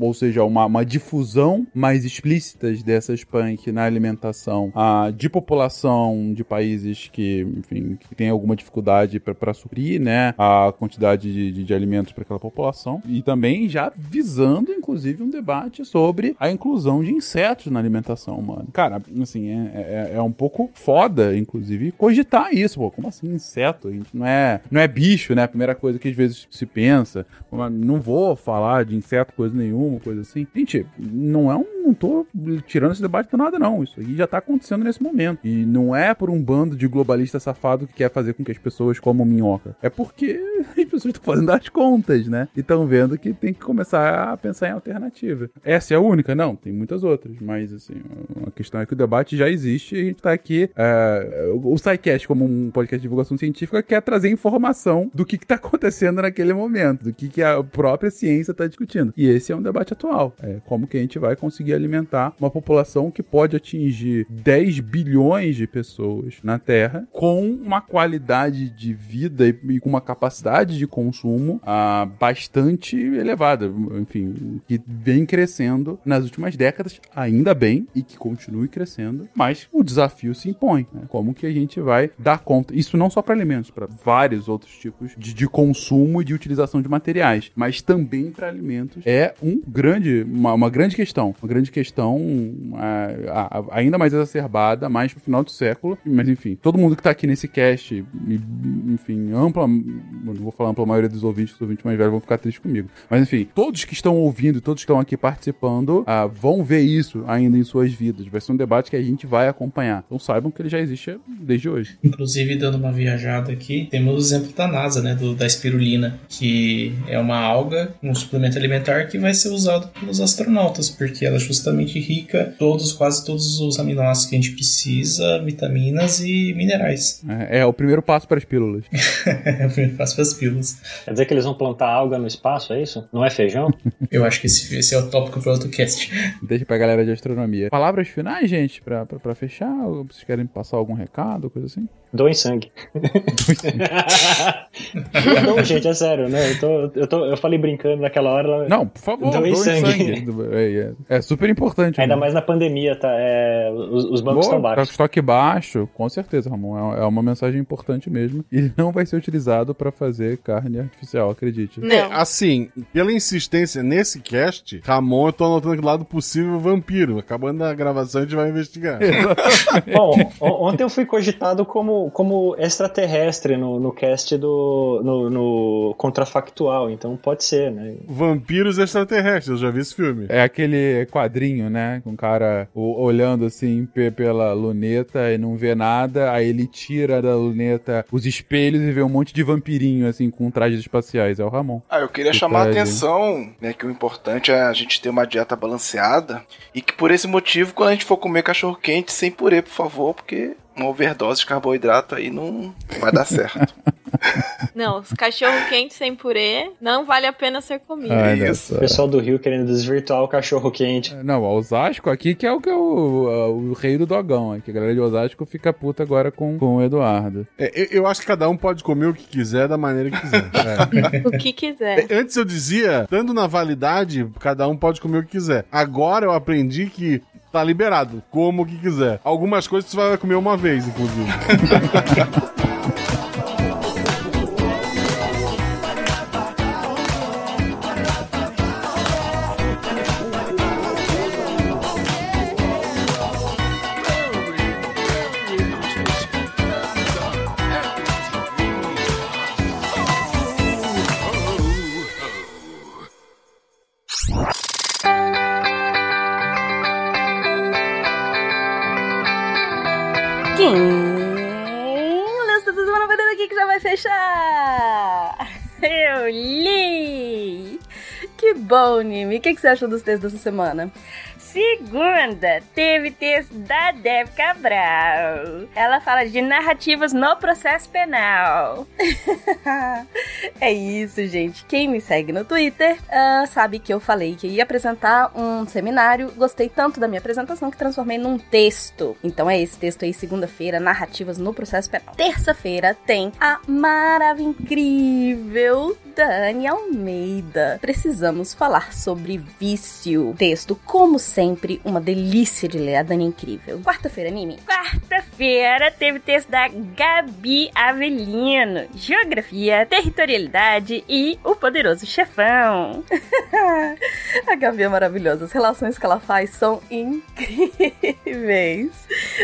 ou seja, uma, uma difusão mais explícita dessas punk na alimentação ah, de população de países que, enfim, que tem alguma dificuldade para suprir, né? A quantidade de, de, de alimentos para aquela população. E também já visando, inclusive, um debate sobre a inclusão de insetos na alimentação humana. Cara, assim, é, é, é um pouco foda, inclusive, cogitar isso. Pô, como assim inseto? A gente não é, não é bicho, né? A primeira coisa que às vezes se pensa. Não vou falar de inseto, coisa nenhuma, coisa assim. Gente, não é um. Não tô tirando esse debate por nada, não. Isso aí já tá acontecendo nesse momento. E não é por um bando de globalista safado que quer fazer com que as pessoas comam minhoca. É porque as pessoas estão fazendo as contas, né? E estão vendo que tem que começar a pensar em alternativa. Essa é a única? Não, tem muitas outras. Mas, assim, a questão é que o debate já existe e a gente tá aqui. Uh, o SciCast, como um podcast divulgação científica, quer trazer informação do que, que tá acontecendo naquele momento, do que, que a própria ciência está discutindo. E esse é um debate atual. É como que a gente vai conseguir alimentar uma população que pode atingir 10 bilhões de pessoas na Terra com uma qualidade de vida e com uma capacidade de consumo uh, bastante elevada, enfim, que vem crescendo nas últimas décadas, ainda bem, e que continue crescendo, mas o desafio se impõe. Né? Como que a gente vai dar conta? Isso não só para alimentos, para vários outros tipos de, de consumo e de utilização de materiais, mas também para alimentos. É um grande, uma, uma, grande questão, uma grande questão é, ainda mais exacerbada, mais pro final do século. Mas enfim, todo mundo que tá aqui nesse cast, enfim, ampla, não vou falar ampla maioria dos ouvintes, os ouvintes mais velhos vão ficar tristes comigo. Mas enfim, todos que estão ouvindo, todos que estão aqui participando, uh, vão ver isso ainda em suas vidas. Vai ser um debate que a gente vai acompanhar. Então saibam que ele já existe desde hoje. Inclusive, dando uma viajada aqui, temos o exemplo da NASA, né, do, da espirulina, que é uma alga, um suplemento alimentar que vai ser usado pelos astronautas, porque ela é justamente rica todos, quase todos os aminoácidos que a gente precisa, vitaminas e minerais. É, é o primeiro passo para as pílulas. é o primeiro passo para as pílulas. Quer dizer que eles vão plantar alga no espaço, é isso? Não é feijão? Eu acho que esse, esse é o tópico para outro cast. Deixa pra galera de astronomia. Palavras finais, gente, pra fechar? Ou vocês querem passar algum recado, coisa assim? Doem sangue. sangue. não, gente, é sério, né? Eu, tô, eu, tô, eu falei brincando naquela hora. Não, por favor, doem, sangue. sangue. É, é, super importante. Ainda mais na pandemia, tá? É, os, os, bancos estão baixos. Tá estoque baixo, com certeza, Ramon. É, é, uma mensagem importante mesmo. E não vai ser utilizado para fazer carne artificial, acredite. Não. É, assim, pela insistência nesse cast, Ramon, eu tô anotando aqui do lado possível vampiro. Acabando a gravação, a gente vai investigar. Bom, ontem eu fui cogitado como como, extraterrestre no, no cast do. No, no, Contrafactual, então pode ser, né? Vampiros extraterrestres, eu já vi esse filme. É aquele quadrinho, né? Com o cara olhando assim pela luneta e não vê nada, aí ele tira da luneta os espelhos e vê um monte de vampirinho, assim, com trajes espaciais. É o Ramon. Ah, eu queria chamar traje. a atenção, né? Que o importante é a gente ter uma dieta balanceada e que por esse motivo, quando a gente for comer cachorro quente, sem purê, por favor, porque uma overdose de carboidrato aí não vai dar certo. Não, os cachorro quente sem purê não vale a pena ser comido. Isso. O pessoal do Rio querendo desvirtuar o cachorro quente. É, não, o Osasco aqui que é o que é o, o, rei do dogão. Aqui. A galera de Osasco fica puta agora com, com o Eduardo. É, eu, eu, acho que cada um pode comer o que quiser da maneira que quiser. É. o que quiser. É, antes eu dizia, estando na validade, cada um pode comer o que quiser. Agora eu aprendi que tá liberado. Como que quiser. Algumas coisas você vai comer uma vez, inclusive. Bom, Nimi. O que, que você achou dos textos dessa semana? Segunda, teve texto da Deb Cabral. Ela fala de narrativas no processo penal. é isso, gente. Quem me segue no Twitter uh, sabe que eu falei que ia apresentar um seminário. Gostei tanto da minha apresentação que transformei num texto. Então é esse texto aí, segunda-feira, narrativas no processo penal. Terça-feira tem a maravilha incrível Dani Almeida. Precisamos falar sobre vício. Texto, como sempre, uma delícia de ler. A Dani é incrível. Quarta-feira, anime. Quarta-feira teve texto da Gabi Avelino. Geografia, territorialidade e o poderoso chefão. a Gabi é maravilhosa. As relações que ela faz são incríveis.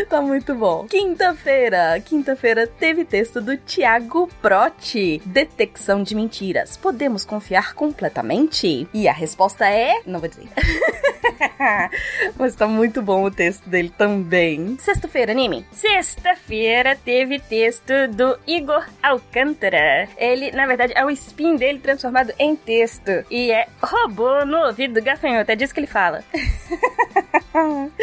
Tá muito bom. Quinta-feira. Quinta-feira teve texto do Tiago Protti. Detecção de mentiras. Podemos confiar completamente? E a resposta é. Não vou dizer. Mas tá muito bom o texto dele também. Sexta-feira, anime. Sexta-feira teve texto do Igor Alcântara. Ele, na verdade, é o spin dele transformado em texto. E é robô no ouvido do gafanhoto. É disso que ele fala.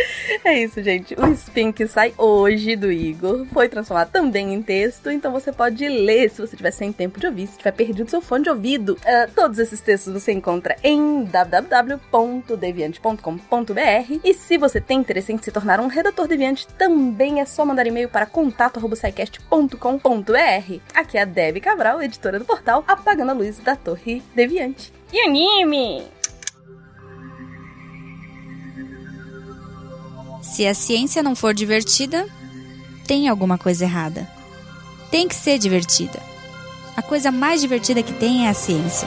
é isso, gente. O spin que sai hoje do Igor foi transformado também em texto. Então você pode ler se você tiver sem tempo de ouvir, se tiver perdido seu fone de ouvido. Uh, todos esses textos você encontra em www.deviante.com.br e se você tem interesse em se tornar um redator deviante, também é só mandar e-mail para contato@saicast.com.br. Aqui é a Debbie Cabral, editora do portal Apagando a Luz da Torre Deviante. E anime! Se a ciência não for divertida, tem alguma coisa errada. Tem que ser divertida. A coisa mais divertida que tem é a ciência.